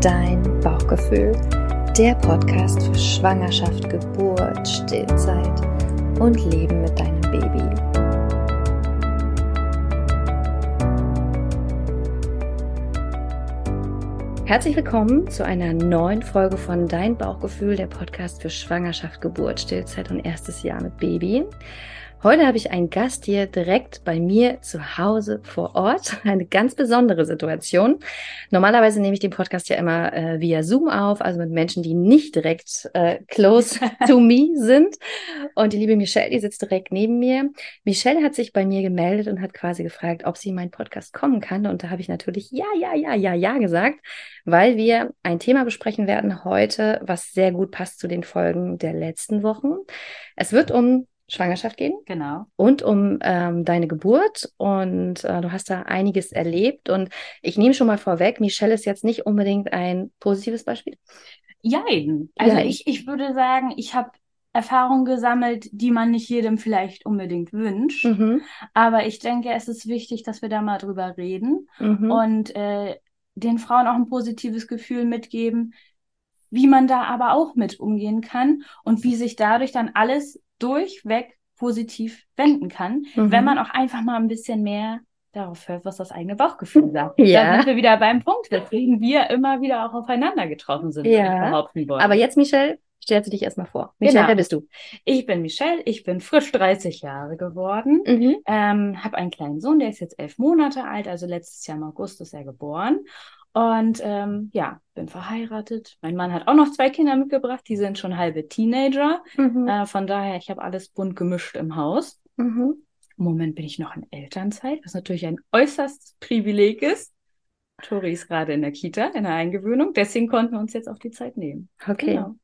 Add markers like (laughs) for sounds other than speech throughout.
Dein Bauchgefühl, der Podcast für Schwangerschaft, Geburt, Stillzeit und Leben mit deinem Baby. Herzlich willkommen zu einer neuen Folge von Dein Bauchgefühl, der Podcast für Schwangerschaft, Geburt, Stillzeit und erstes Jahr mit Baby. Heute habe ich einen Gast hier direkt bei mir zu Hause vor Ort. (laughs) Eine ganz besondere Situation. Normalerweise nehme ich den Podcast ja immer äh, via Zoom auf, also mit Menschen, die nicht direkt äh, close (laughs) to me sind. Und die liebe Michelle, die sitzt direkt neben mir. Michelle hat sich bei mir gemeldet und hat quasi gefragt, ob sie in meinen Podcast kommen kann. Und da habe ich natürlich ja, ja, ja, ja, ja gesagt, weil wir ein Thema besprechen werden heute, was sehr gut passt zu den Folgen der letzten Wochen. Es wird um Schwangerschaft gehen. Genau. Und um ähm, deine Geburt. Und äh, du hast da einiges erlebt. Und ich nehme schon mal vorweg, Michelle ist jetzt nicht unbedingt ein positives Beispiel. Jein. Also Jein. Ich, ich würde sagen, ich habe Erfahrungen gesammelt, die man nicht jedem vielleicht unbedingt wünscht. Mhm. Aber ich denke, es ist wichtig, dass wir da mal drüber reden mhm. und äh, den Frauen auch ein positives Gefühl mitgeben, wie man da aber auch mit umgehen kann und wie sich dadurch dann alles durchweg positiv wenden kann, mhm. wenn man auch einfach mal ein bisschen mehr darauf hört, was das eigene Bauchgefühl (laughs) sagt. Ja. Da sind wir wieder beim Punkt, weswegen wir immer wieder auch aufeinander getroffen sind, ja. behaupten wollen. Aber jetzt, Michelle, stellst du dich erstmal vor. Michelle, genau. wer bist du? Ich bin Michelle, ich bin frisch 30 Jahre geworden, mhm. ähm, habe einen kleinen Sohn, der ist jetzt elf Monate alt, also letztes Jahr im August ist er geboren und ähm, ja, bin verheiratet. Mein Mann hat auch noch zwei Kinder mitgebracht, die sind schon halbe Teenager. Mhm. Äh, von daher, ich habe alles bunt gemischt im Haus. Mhm. Im Moment bin ich noch in Elternzeit, was natürlich ein äußerstes Privileg ist. Tori ist gerade in der Kita, in der Eingewöhnung. Deswegen konnten wir uns jetzt auch die Zeit nehmen. Okay. Genau.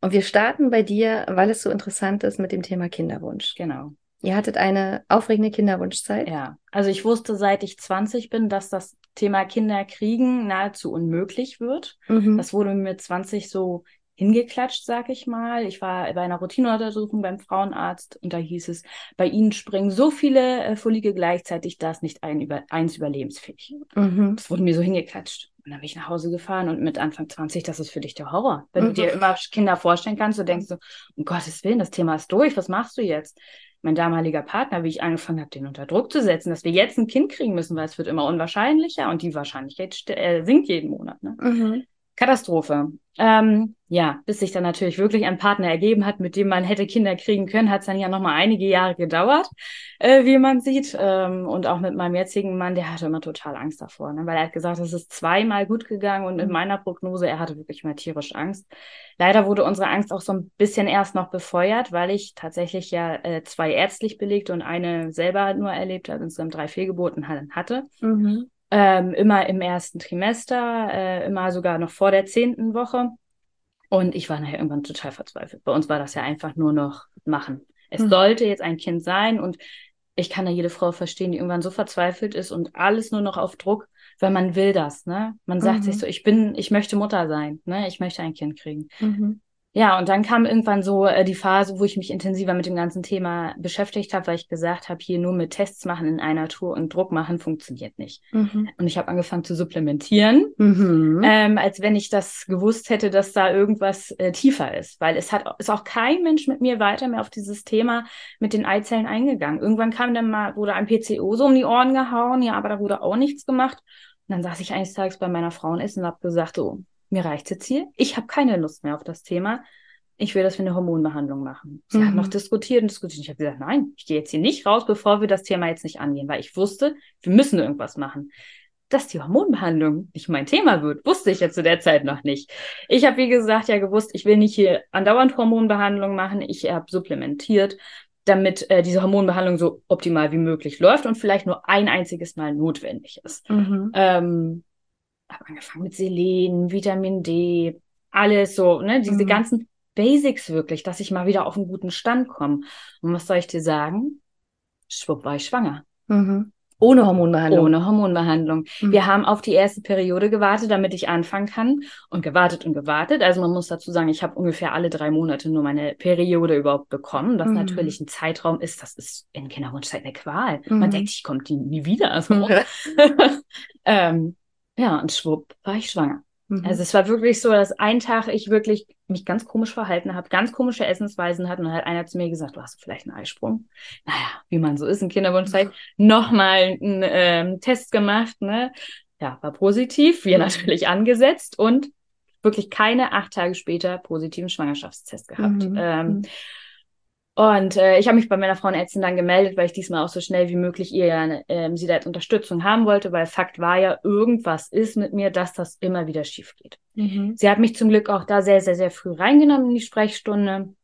Und wir starten bei dir, weil es so interessant ist mit dem Thema Kinderwunsch. Genau. Ihr hattet eine aufregende Kinderwunschzeit? Ja, also ich wusste, seit ich 20 bin, dass das Thema Kinder kriegen nahezu unmöglich wird. Mhm. Das wurde mir mit 20 so hingeklatscht, sag ich mal. Ich war bei einer Routineuntersuchung beim Frauenarzt und da hieß es, bei Ihnen springen so viele äh, Follige gleichzeitig, dass nicht ein über, eins überlebensfähig. Mhm. Das wurde mir so hingeklatscht. Und dann bin ich nach Hause gefahren und mit Anfang 20, das ist für dich der Horror. Wenn mhm. du dir immer Kinder vorstellen kannst, du denkst so, um Gottes Willen, das Thema ist durch, was machst du jetzt? Mein damaliger Partner, wie ich angefangen habe, den unter Druck zu setzen, dass wir jetzt ein Kind kriegen müssen, weil es wird immer unwahrscheinlicher und die Wahrscheinlichkeit äh, sinkt jeden Monat. Ne? Mhm. Katastrophe. Ähm, ja, bis sich dann natürlich wirklich ein Partner ergeben hat, mit dem man hätte Kinder kriegen können, hat es dann ja noch mal einige Jahre gedauert, äh, wie man sieht. Ähm, und auch mit meinem jetzigen Mann, der hatte immer total Angst davor, ne? weil er hat gesagt, es ist zweimal gut gegangen und in mhm. meiner Prognose, er hatte wirklich mal tierisch Angst. Leider wurde unsere Angst auch so ein bisschen erst noch befeuert, weil ich tatsächlich ja äh, zwei ärztlich belegte und eine selber nur erlebt habe, insgesamt drei Fehlgeburten hatte. Mhm. Ähm, immer im ersten Trimester, äh, immer sogar noch vor der zehnten Woche. Und ich war nachher irgendwann total verzweifelt. Bei uns war das ja einfach nur noch machen. Es mhm. sollte jetzt ein Kind sein und ich kann da jede Frau verstehen, die irgendwann so verzweifelt ist und alles nur noch auf Druck, weil man will das, ne? Man sagt mhm. sich so, ich bin, ich möchte Mutter sein, ne? Ich möchte ein Kind kriegen. Mhm. Ja, und dann kam irgendwann so äh, die Phase, wo ich mich intensiver mit dem ganzen Thema beschäftigt habe, weil ich gesagt habe, hier nur mit Tests machen in einer Tour und Druck machen funktioniert nicht. Mhm. Und ich habe angefangen zu supplementieren, mhm. ähm, als wenn ich das gewusst hätte, dass da irgendwas äh, tiefer ist, weil es hat ist auch kein Mensch mit mir weiter mehr auf dieses Thema mit den Eizellen eingegangen. Irgendwann kam dann mal wurde ein PCO so um die Ohren gehauen, ja, aber da wurde auch nichts gemacht. Und dann saß ich eines Tages bei meiner Frauenessen und habe gesagt, so, mir reicht jetzt hier. Ich habe keine Lust mehr auf das Thema. Ich will, dass wir eine Hormonbehandlung machen. Sie mhm. hat noch diskutiert und diskutiert. Ich habe gesagt, nein, ich gehe jetzt hier nicht raus, bevor wir das Thema jetzt nicht angehen, weil ich wusste, wir müssen irgendwas machen. Dass die Hormonbehandlung nicht mein Thema wird, wusste ich ja zu der Zeit noch nicht. Ich habe, wie gesagt, ja gewusst, ich will nicht hier andauernd Hormonbehandlung machen. Ich habe supplementiert, damit äh, diese Hormonbehandlung so optimal wie möglich läuft und vielleicht nur ein einziges Mal notwendig ist. Mhm. Ähm, habe angefangen mit Selen, Vitamin D, alles so, ne, diese mhm. ganzen Basics wirklich, dass ich mal wieder auf einen guten Stand komme. Und was soll ich dir sagen? Schwupp war ich schwanger. Mhm. Ohne Hormonbehandlung. Ohne Hormonbehandlung. Mhm. Wir haben auf die erste Periode gewartet, damit ich anfangen kann. Und gewartet und gewartet. Also man muss dazu sagen, ich habe ungefähr alle drei Monate nur meine Periode überhaupt bekommen. Was mhm. natürlich ein Zeitraum ist, das ist in Kinderwunschzeit eine Qual. Mhm. Man denkt, ich komme die nie wieder. Also, (laughs) (laughs) ähm, ja, und schwupp war ich schwanger. Mhm. Also es war wirklich so, dass ein Tag ich wirklich mich ganz komisch verhalten habe, ganz komische Essensweisen hatte und dann hat einer zu mir gesagt, du hast vielleicht einen Eisprung. Naja, wie man so ist in Kinderwunschzeit, nochmal einen ähm, Test gemacht, ne? Ja, war positiv, wir mhm. natürlich angesetzt und wirklich keine acht Tage später positiven Schwangerschaftstest gehabt. Mhm. Ähm, mhm. Und äh, ich habe mich bei meiner Frauenärztin dann gemeldet, weil ich diesmal auch so schnell wie möglich ihr äh, sie da als Unterstützung haben wollte, weil Fakt war ja, irgendwas ist mit mir, dass das immer wieder schief geht. Mhm. Sie hat mich zum Glück auch da sehr, sehr, sehr früh reingenommen in die Sprechstunde,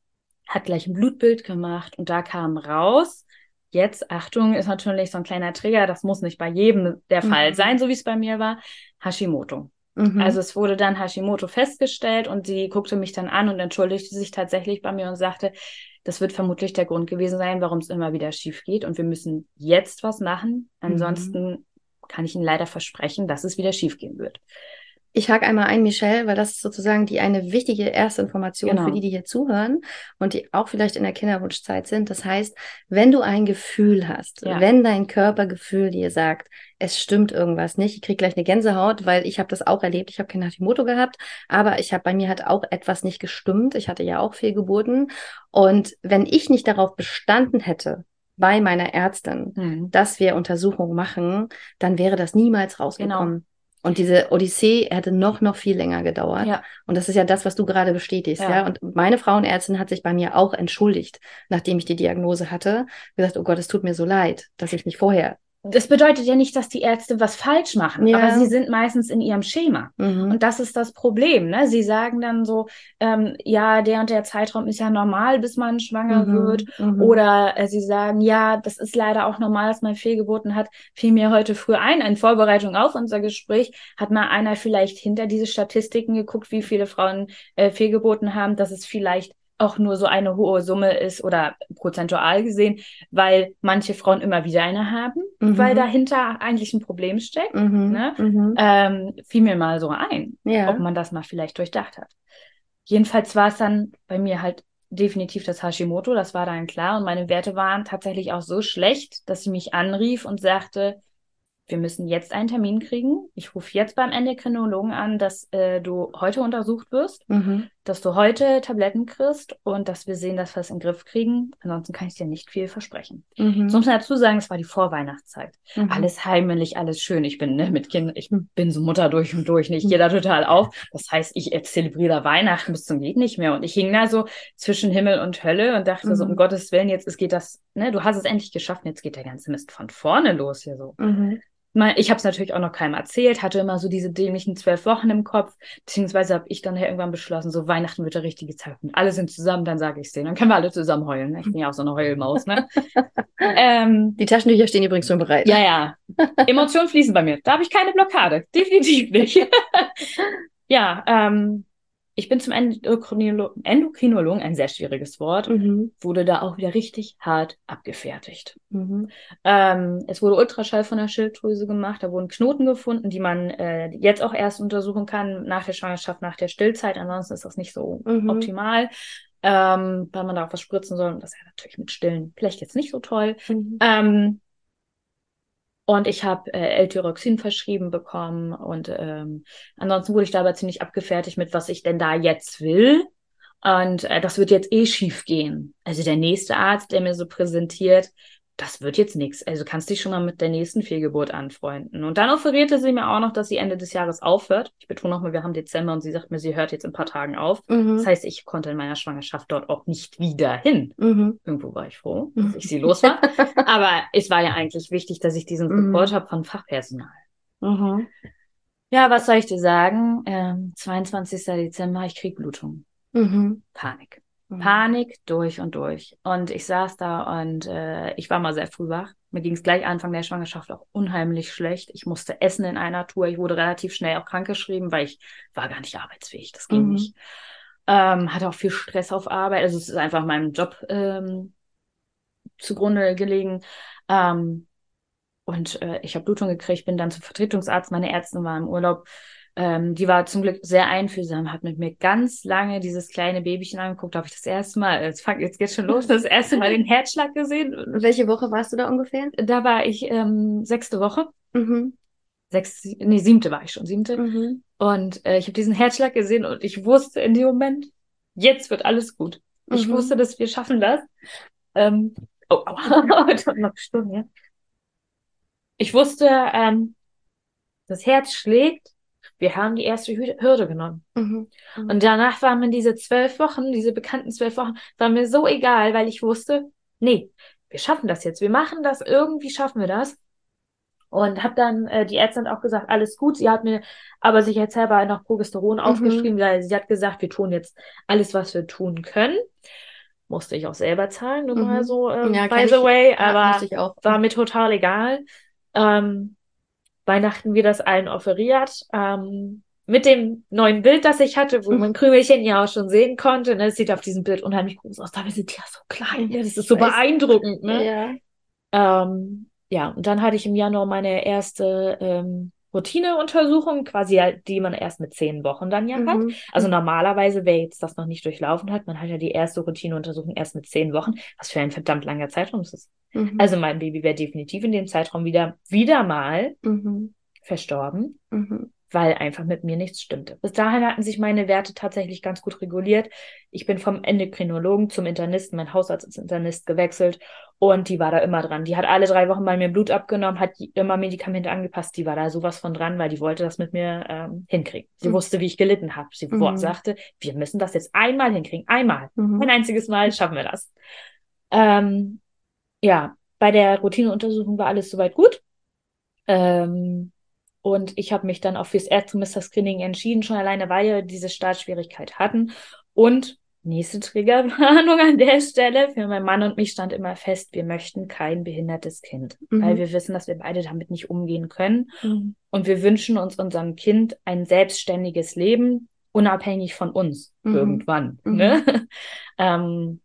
hat gleich ein Blutbild gemacht und da kam raus, jetzt, Achtung, ist natürlich so ein kleiner Trigger, das muss nicht bei jedem der mhm. Fall sein, so wie es bei mir war, Hashimoto. Mhm. Also es wurde dann Hashimoto festgestellt und sie guckte mich dann an und entschuldigte sich tatsächlich bei mir und sagte, das wird vermutlich der Grund gewesen sein, warum es immer wieder schief geht. Und wir müssen jetzt was machen. Ansonsten mhm. kann ich Ihnen leider versprechen, dass es wieder schief gehen wird. Ich hake einmal ein, Michelle, weil das ist sozusagen die eine wichtige erste Information genau. für die, die hier zuhören und die auch vielleicht in der Kinderwunschzeit sind. Das heißt, wenn du ein Gefühl hast, ja. wenn dein Körpergefühl dir sagt, es stimmt irgendwas nicht, ich krieg gleich eine Gänsehaut, weil ich habe das auch erlebt. Ich habe kein Hashimoto gehabt, aber ich habe bei mir hat auch etwas nicht gestimmt. Ich hatte ja auch Fehlgeburten und wenn ich nicht darauf bestanden hätte, bei meiner Ärztin, mhm. dass wir Untersuchungen machen, dann wäre das niemals rausgekommen. Genau. Und diese Odyssee hätte noch, noch viel länger gedauert. Ja. Und das ist ja das, was du gerade bestätigst, ja. ja. Und meine Frauenärztin hat sich bei mir auch entschuldigt, nachdem ich die Diagnose hatte. Gesagt, oh Gott, es tut mir so leid, dass ich nicht vorher das bedeutet ja nicht, dass die Ärzte was falsch machen, ja. aber sie sind meistens in ihrem Schema. Mhm. Und das ist das Problem. Ne? Sie sagen dann so, ähm, ja, der und der Zeitraum ist ja normal, bis man schwanger mhm. wird. Mhm. Oder äh, sie sagen, ja, das ist leider auch normal, dass man Fehlgeburten hat. Fiel mir heute früh ein, in Vorbereitung auf unser Gespräch, hat mal einer vielleicht hinter diese Statistiken geguckt, wie viele Frauen äh, Fehlgeburten haben, dass es vielleicht auch nur so eine hohe Summe ist oder prozentual gesehen, weil manche Frauen immer wieder eine haben, mhm. weil dahinter eigentlich ein Problem steckt. Mhm. Ne? Mhm. Ähm, fiel mir mal so ein, ja. ob man das mal vielleicht durchdacht hat. Jedenfalls war es dann bei mir halt definitiv das Hashimoto, das war dann klar. Und meine Werte waren tatsächlich auch so schlecht, dass sie mich anrief und sagte, wir müssen jetzt einen Termin kriegen. Ich rufe jetzt beim Endokrinologen an, dass äh, du heute untersucht wirst, mhm. dass du heute Tabletten kriegst und dass wir sehen, dass wir es in den Griff kriegen. Ansonsten kann ich dir nicht viel versprechen. Mhm. So muss man dazu sagen, es war die Vorweihnachtszeit. Mhm. Alles heimlich, alles schön. Ich bin ne, mit Kindern, ich bin so Mutter durch und durch. Ich gehe da total auf. Das heißt, ich zelebriere Weihnachten bis zum geht nicht mehr. Und ich hing da so zwischen Himmel und Hölle und dachte so, um mhm. Gottes Willen, jetzt es geht das, ne, du hast es endlich geschafft, jetzt geht der ganze Mist von vorne los hier so. Ich habe es natürlich auch noch keinem erzählt, hatte immer so diese dämlichen zwölf Wochen im Kopf, beziehungsweise habe ich dann ja irgendwann beschlossen, so Weihnachten wird der richtige Zeitpunkt. Alle sind zusammen, dann sage ich es denen. Dann können wir alle zusammen heulen. Ne? Ich bin ja auch so eine Heulmaus. Ne? (laughs) ähm, Die Taschentücher stehen übrigens schon bereit. Ja, ja. Emotionen fließen bei mir. Da habe ich keine Blockade. Definitiv nicht. (laughs) ja, ähm, ich bin zum Endokrinolo Endokrinologen, ein sehr schwieriges Wort, mhm. wurde da auch wieder richtig hart abgefertigt. Mhm. Ähm, es wurde Ultraschall von der Schilddrüse gemacht, da wurden Knoten gefunden, die man äh, jetzt auch erst untersuchen kann nach der Schwangerschaft, nach der Stillzeit. Ansonsten ist das nicht so mhm. optimal, ähm, weil man da auch was spritzen soll. Und das ist ja natürlich mit Stillen vielleicht jetzt nicht so toll. Mhm. Ähm, und ich habe äh, L-Tyroxin verschrieben bekommen. Und ähm, ansonsten wurde ich da aber ziemlich abgefertigt mit, was ich denn da jetzt will. Und äh, das wird jetzt eh schief gehen. Also der nächste Arzt, der mir so präsentiert, das wird jetzt nichts. Also kannst dich schon mal mit der nächsten Fehlgeburt anfreunden. Und dann offerierte sie mir auch noch, dass sie Ende des Jahres aufhört. Ich betone nochmal, wir haben Dezember und sie sagt mir, sie hört jetzt in ein paar Tagen auf. Mhm. Das heißt, ich konnte in meiner Schwangerschaft dort auch nicht wieder hin. Mhm. Irgendwo war ich froh, dass ich sie los war. (laughs) Aber es war ja eigentlich wichtig, dass ich diesen mhm. Support habe von Fachpersonal. Mhm. Ja, was soll ich dir sagen? Ähm, 22. Dezember, ich krieg Blutung. Mhm. Panik. Mhm. Panik durch und durch. Und ich saß da und äh, ich war mal sehr früh wach. Mir ging es gleich Anfang der Schwangerschaft auch unheimlich schlecht. Ich musste essen in einer Tour. Ich wurde relativ schnell auch krankgeschrieben, weil ich war gar nicht arbeitsfähig. Das ging mhm. nicht. Ähm, hatte auch viel Stress auf Arbeit. Also es ist einfach meinem Job ähm, zugrunde gelegen. Ähm, und äh, ich habe Blutung gekriegt, bin dann zum Vertretungsarzt. Meine Ärztin war im Urlaub. Ähm, die war zum Glück sehr einfühlsam, hat mit mir ganz lange dieses kleine Babychen angeguckt. Da habe ich das erste Mal, jetzt, fang, jetzt geht's schon los, das erste Mal den Herzschlag gesehen. (laughs) Welche Woche warst du da ungefähr? Da war ich ähm, sechste Woche. Mhm. sechs, nee, siebte war ich schon, siebte. Mhm. Und äh, ich habe diesen Herzschlag gesehen und ich wusste in dem Moment, jetzt wird alles gut. Ich mhm. wusste, dass wir schaffen das. Ähm, oh, aua, (laughs) noch Stunden, ja. Ich wusste, ähm, das Herz schlägt. Wir haben die erste Hürde genommen. Mhm. Mhm. Und danach waren mir diese zwölf Wochen, diese bekannten zwölf Wochen, waren mir so egal, weil ich wusste, nee, wir schaffen das jetzt. Wir machen das, irgendwie schaffen wir das. Und habe dann, äh, die Ärztin hat auch gesagt, alles gut. Sie hat mir aber sich jetzt selber noch Progesteron mhm. aufgeschrieben, weil sie hat gesagt, wir tun jetzt alles, was wir tun können. Musste ich auch selber zahlen, nur mhm. mal so, ähm, ja, by the way, ich, aber ja, war mir total egal. Ähm, Weihnachten wir das allen offeriert. Ähm, mit dem neuen Bild, das ich hatte, wo man Krümelchen ja auch schon sehen konnte. Ne? Es sieht auf diesem Bild unheimlich groß aus. Dabei sind die ja so klein. Ja, das ist so beeindruckend. Ne? Ja. Ähm, ja, und dann hatte ich im Januar meine erste ähm, Routineuntersuchung, quasi die man erst mit zehn Wochen dann ja mhm. hat. Also normalerweise, wer jetzt das noch nicht durchlaufen hat, man hat ja die erste Routineuntersuchung erst mit zehn Wochen, was für ein verdammt langer Zeitraum ist das. Mhm. Also mein Baby wäre definitiv in dem Zeitraum wieder, wieder mal mhm. verstorben. Weil einfach mit mir nichts stimmte. Bis dahin hatten sich meine Werte tatsächlich ganz gut reguliert. Ich bin vom Endokrinologen zum Internisten, mein Hausarzt ist Internist, gewechselt und die war da immer dran. Die hat alle drei Wochen bei mir Blut abgenommen, hat immer Medikamente angepasst. Die war da sowas von dran, weil die wollte das mit mir ähm, hinkriegen. Sie mhm. wusste, wie ich gelitten habe. Sie mhm. sagte, wir müssen das jetzt einmal hinkriegen. Einmal. Mhm. Ein einziges Mal schaffen wir das. Ähm, ja, bei der Routineuntersuchung war alles soweit gut. Ähm, und ich habe mich dann auch fürs Erstsemester-Screening entschieden, schon alleine, weil wir diese Startschwierigkeit hatten. Und nächste Triggerwarnung (laughs) an der Stelle, für meinen Mann und mich stand immer fest, wir möchten kein behindertes Kind, mhm. weil wir wissen, dass wir beide damit nicht umgehen können. Mhm. Und wir wünschen uns unserem Kind ein selbstständiges Leben, unabhängig von uns, mhm. irgendwann. Mhm. Ne? (laughs) ähm,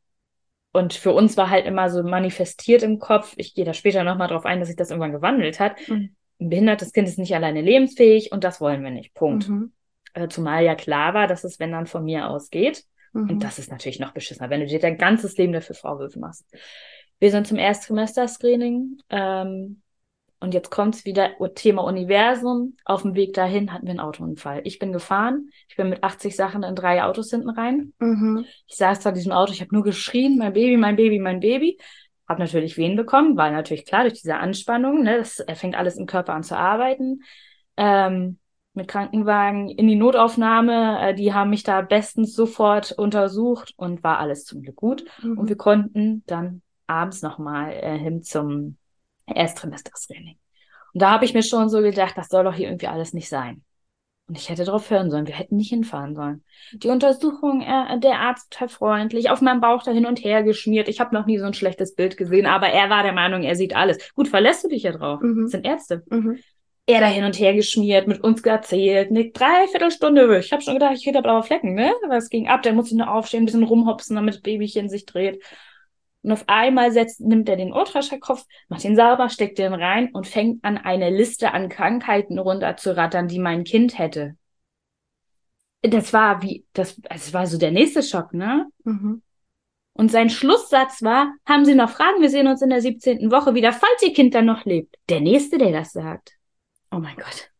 und für uns war halt immer so manifestiert im Kopf, ich gehe da später nochmal drauf ein, dass sich das irgendwann gewandelt hat, mhm ein behindertes Kind ist nicht alleine lebensfähig und das wollen wir nicht. Punkt. Mhm. Äh, zumal ja klar war, dass es, wenn dann von mir ausgeht, mhm. und das ist natürlich noch beschissener, wenn du dir dein ganzes Leben dafür Vorwürfe machst. Wir sind zum Erstsemester-Screening ähm, und jetzt kommt es wieder Thema Universum. Auf dem Weg dahin hatten wir einen Autounfall. Ich bin gefahren, ich bin mit 80 Sachen in drei Autos hinten rein. Mhm. Ich saß da in diesem Auto, ich habe nur geschrien, mein Baby, mein Baby, mein Baby. Habe natürlich Wehen bekommen, war natürlich klar durch diese Anspannung. Ne, das fängt alles im Körper an zu arbeiten. Ähm, mit Krankenwagen in die Notaufnahme. Äh, die haben mich da bestens sofort untersucht und war alles zum Glück gut. Mhm. Und wir konnten dann abends nochmal äh, hin zum Ersttrimestertraining. Und da habe ich mir schon so gedacht, das soll doch hier irgendwie alles nicht sein. Und ich hätte darauf hören sollen. Wir hätten nicht hinfahren sollen. Die Untersuchung, äh, der Arzt total freundlich, auf meinem Bauch da hin und her geschmiert. Ich habe noch nie so ein schlechtes Bild gesehen, aber er war der Meinung, er sieht alles. Gut, verlässt du dich ja drauf. Mhm. Das sind Ärzte. Mhm. Er da hin und her geschmiert, mit uns erzählt, eine Dreiviertelstunde. Ich habe schon gedacht, ich hätte blaue Flecken, ne? Aber es ging ab, der musste nur aufstehen, ein bisschen rumhopsen, damit das Babychen sich dreht. Und auf einmal setzt, nimmt er den Ultraschallkopf, macht ihn sauber, steckt den rein und fängt an, eine Liste an Krankheiten runterzurattern, die mein Kind hätte. Das war wie, das, das war so der nächste Schock, ne? Mhm. Und sein Schlusssatz war, haben Sie noch Fragen? Wir sehen uns in der 17. Woche wieder, falls Ihr Kind dann noch lebt. Der Nächste, der das sagt. Oh mein Gott.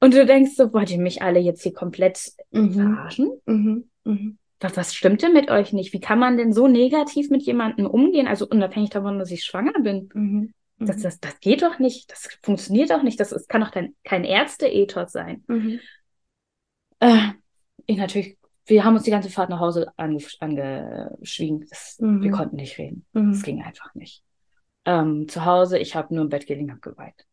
Und du denkst so, wollt ihr mich alle jetzt hier komplett mhm. verarschen? Mhm. Mhm was, was stimmt denn mit euch nicht? Wie kann man denn so negativ mit jemandem umgehen? Also unabhängig davon, dass ich schwanger bin. Mhm. Das, mhm. das, das geht doch nicht. Das funktioniert doch nicht. Das, das kann doch dein, kein Ärzte-Ethos sein. Mhm. Äh, ich natürlich, wir haben uns die ganze Fahrt nach Hause ange, angeschwiegen. Das, mhm. Wir konnten nicht reden. Mhm. Es ging einfach nicht. Ähm, zu Hause, ich habe nur im Bett gelegen, habe geweint.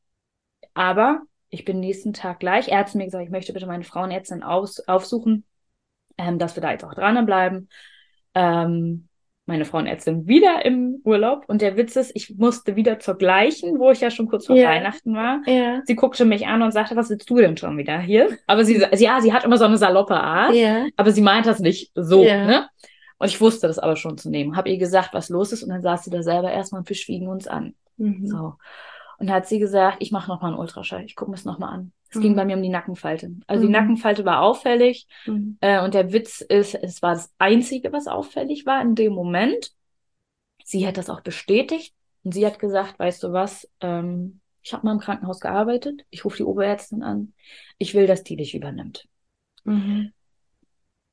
Aber ich bin nächsten Tag gleich. Er hat mir gesagt, ich möchte bitte meine Frauenärztin aus, aufsuchen ähm, dass wir da jetzt auch dranbleiben. Ähm, meine Frauenärztin wieder im Urlaub und der Witz ist, ich musste wieder zur gleichen, wo ich ja schon kurz vor yeah. Weihnachten war. Yeah. Sie guckte mich an und sagte, was willst du denn schon wieder hier? Aber sie, sie ja, sie hat immer so eine saloppe Art, yeah. aber sie meint das nicht so, ne? Und ich wusste das aber schon zu nehmen. Habe ihr gesagt, was los ist und dann saß sie da selber erstmal und wir schwiegen uns an. Mhm. So. Und hat sie gesagt, ich mache nochmal einen Ultraschall, ich gucke mir es nochmal an. Es mhm. ging bei mir um die Nackenfalte. Also mhm. die Nackenfalte war auffällig. Mhm. Äh, und der Witz ist, es war das Einzige, was auffällig war in dem Moment. Sie hat das auch bestätigt. Und sie hat gesagt, weißt du was, ähm, ich habe mal im Krankenhaus gearbeitet, ich rufe die Oberärztin an, ich will, dass die dich übernimmt. Mhm.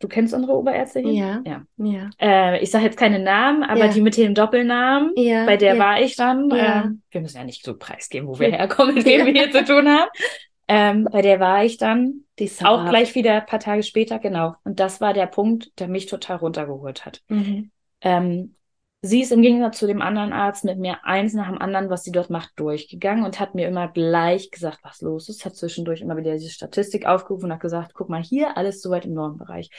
Du kennst unsere Oberärztin? Ja. ja. ja. Äh, ich sage jetzt keine Namen, aber ja. die mit dem Doppelnamen, ja. bei der war ich dann. Äh, wir müssen ja nicht so preisgeben, wo wir herkommen, mit wem wir hier (laughs) zu tun haben. Ähm, bei der war ich dann auch gleich wieder ein paar Tage später, genau. Und das war der Punkt, der mich total runtergeholt hat. Mhm. Ähm, sie ist im Gegensatz zu dem anderen Arzt mit mir eins nach dem anderen, was sie dort macht, durchgegangen und hat mir immer gleich gesagt, was los ist. Hat zwischendurch immer wieder diese Statistik aufgerufen und hat gesagt, guck mal hier, alles soweit im Normbereich.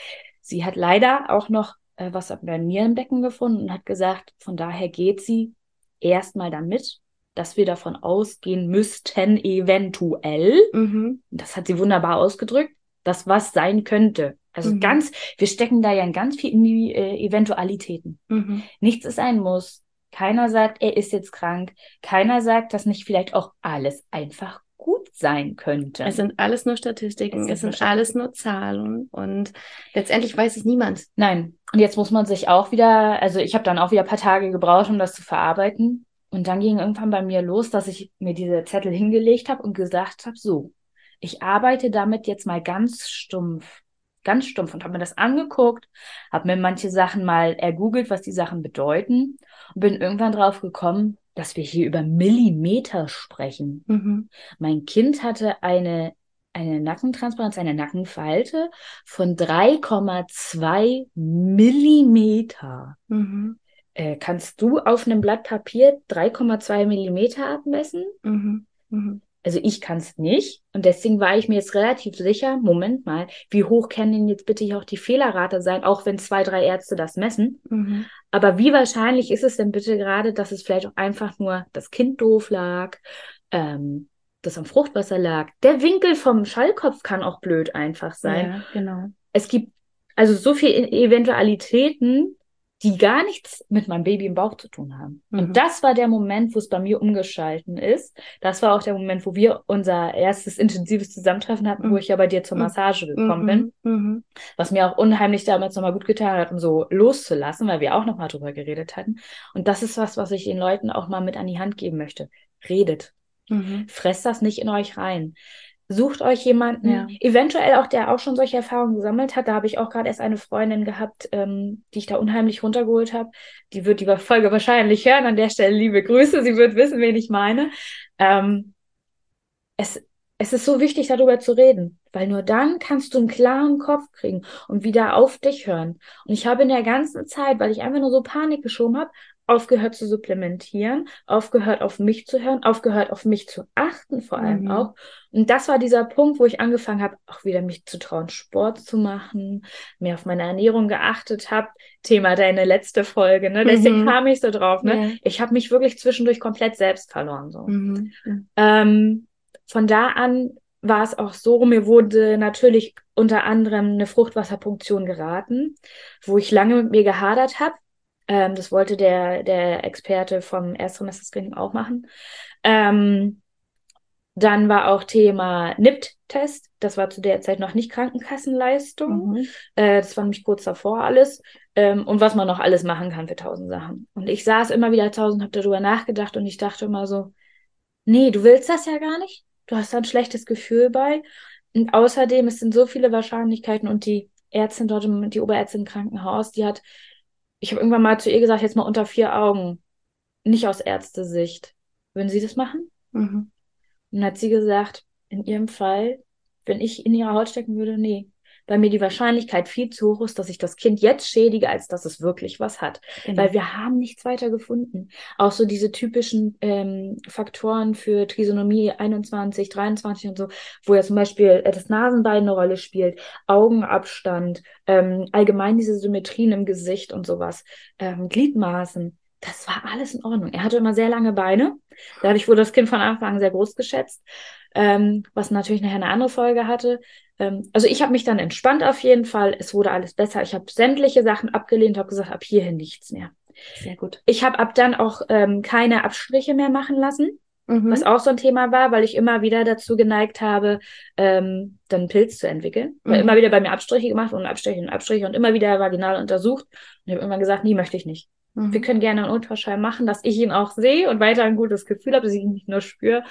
Sie hat leider auch noch äh, was bei mir im Becken gefunden und hat gesagt, von daher geht sie erstmal damit, dass wir davon ausgehen müssten, eventuell, mhm. das hat sie wunderbar ausgedrückt, dass was sein könnte. Also mhm. ganz, wir stecken da ja ganz viel in die äh, Eventualitäten. Mhm. Nichts ist ein Muss. Keiner sagt, er ist jetzt krank. Keiner sagt, dass nicht vielleicht auch alles einfach gut sein könnte. Es sind alles nur Statistiken, es, es sind alles nur Zahlen und letztendlich weiß es niemand. Nein. Und jetzt muss man sich auch wieder, also ich habe dann auch wieder ein paar Tage gebraucht, um das zu verarbeiten. Und dann ging irgendwann bei mir los, dass ich mir diese Zettel hingelegt habe und gesagt habe, so, ich arbeite damit jetzt mal ganz stumpf, ganz stumpf und habe mir das angeguckt, habe mir manche Sachen mal ergoogelt, was die Sachen bedeuten und bin irgendwann drauf gekommen, dass wir hier über Millimeter sprechen. Mhm. Mein Kind hatte eine eine Nackentransparenz, eine Nackenfalte von 3,2 Millimeter. Mhm. Äh, kannst du auf einem Blatt Papier 3,2 Millimeter abmessen? Mhm. Mhm. Also ich kann es nicht. Und deswegen war ich mir jetzt relativ sicher, Moment mal, wie hoch kann denn jetzt bitte hier auch die Fehlerrate sein, auch wenn zwei, drei Ärzte das messen? Mhm. Aber wie wahrscheinlich ist es denn bitte gerade, dass es vielleicht auch einfach nur das Kind doof lag, ähm, das am Fruchtwasser lag? Der Winkel vom Schallkopf kann auch blöd einfach sein. Ja, genau. Es gibt also so viele Eventualitäten, die gar nichts mit meinem Baby im Bauch zu tun haben. Mhm. Und das war der Moment, wo es bei mir umgeschalten ist. Das war auch der Moment, wo wir unser erstes intensives Zusammentreffen hatten, mhm. wo ich ja bei dir zur mhm. Massage gekommen mhm. bin. Mhm. Was mir auch unheimlich damals nochmal gut getan hat, um so loszulassen, weil wir auch nochmal drüber geredet hatten. Und das ist was, was ich den Leuten auch mal mit an die Hand geben möchte. Redet. Mhm. Fresst das nicht in euch rein. Sucht euch jemanden, ja. eventuell auch, der auch schon solche Erfahrungen gesammelt hat. Da habe ich auch gerade erst eine Freundin gehabt, ähm, die ich da unheimlich runtergeholt habe. Die wird die Folge wahrscheinlich hören. An der Stelle liebe Grüße. Sie wird wissen, wen ich meine. Ähm, es, es ist so wichtig, darüber zu reden, weil nur dann kannst du einen klaren Kopf kriegen und wieder auf dich hören. Und ich habe in der ganzen Zeit, weil ich einfach nur so Panik geschoben habe, aufgehört zu supplementieren, aufgehört auf mich zu hören, aufgehört auf mich zu achten vor allem mhm. auch. Und das war dieser Punkt, wo ich angefangen habe, auch wieder mich zu trauen, Sport zu machen, mehr auf meine Ernährung geachtet habe. Thema deine letzte Folge, ne? Deswegen mhm. kam ich so drauf, ne? Ja. Ich habe mich wirklich zwischendurch komplett selbst verloren. So. Mhm. Ähm, von da an war es auch so, mir wurde natürlich unter anderem eine Fruchtwasserpunktion geraten, wo ich lange mit mir gehadert habe ähm, das wollte der, der Experte vom Erstsemester-Screening auch machen. Ähm, dann war auch Thema NIPT-Test. Das war zu der Zeit noch nicht Krankenkassenleistung. Mhm. Äh, das war nämlich kurz davor alles. Ähm, und was man noch alles machen kann für tausend Sachen. Und ich saß immer wieder tausend, habe darüber nachgedacht und ich dachte immer so, nee, du willst das ja gar nicht. Du hast da ein schlechtes Gefühl bei. Und außerdem, es sind so viele Wahrscheinlichkeiten und die Ärztin dort, die Oberärztin im Krankenhaus, die hat ich habe irgendwann mal zu ihr gesagt, jetzt mal unter vier Augen, nicht aus Ärztesicht. Würden Sie das machen? Mhm. Und dann hat sie gesagt, in ihrem Fall, wenn ich in ihrer Haut stecken würde, nee weil mir die Wahrscheinlichkeit viel zu hoch ist, dass ich das Kind jetzt schädige, als dass es wirklich was hat. Genau. Weil wir haben nichts weiter gefunden. Auch so diese typischen ähm, Faktoren für Trisonomie 21, 23 und so, wo ja zum Beispiel äh, das Nasenbein eine Rolle spielt, Augenabstand, ähm, allgemein diese Symmetrien im Gesicht und sowas, ähm, Gliedmaßen. Das war alles in Ordnung. Er hatte immer sehr lange Beine. Dadurch wurde das Kind von Anfang an sehr groß geschätzt, ähm, was natürlich nachher eine andere Folge hatte. Ähm, also ich habe mich dann entspannt auf jeden Fall. Es wurde alles besser. Ich habe sämtliche Sachen abgelehnt, habe gesagt, ab hierhin nichts mehr. Sehr gut. Ich habe ab dann auch ähm, keine Abstriche mehr machen lassen. Mhm. Was auch so ein Thema war, weil ich immer wieder dazu geneigt habe, ähm, dann einen Pilz zu entwickeln. Mhm. Weil immer wieder bei mir Abstriche gemacht und Abstriche und Abstriche und immer wieder vaginal untersucht. Und ich habe immer gesagt, nee, möchte ich nicht. Mhm. Wir können gerne einen Ultraschall machen, dass ich ihn auch sehe und weiter ein gutes Gefühl habe, dass ich ihn nicht nur spüre.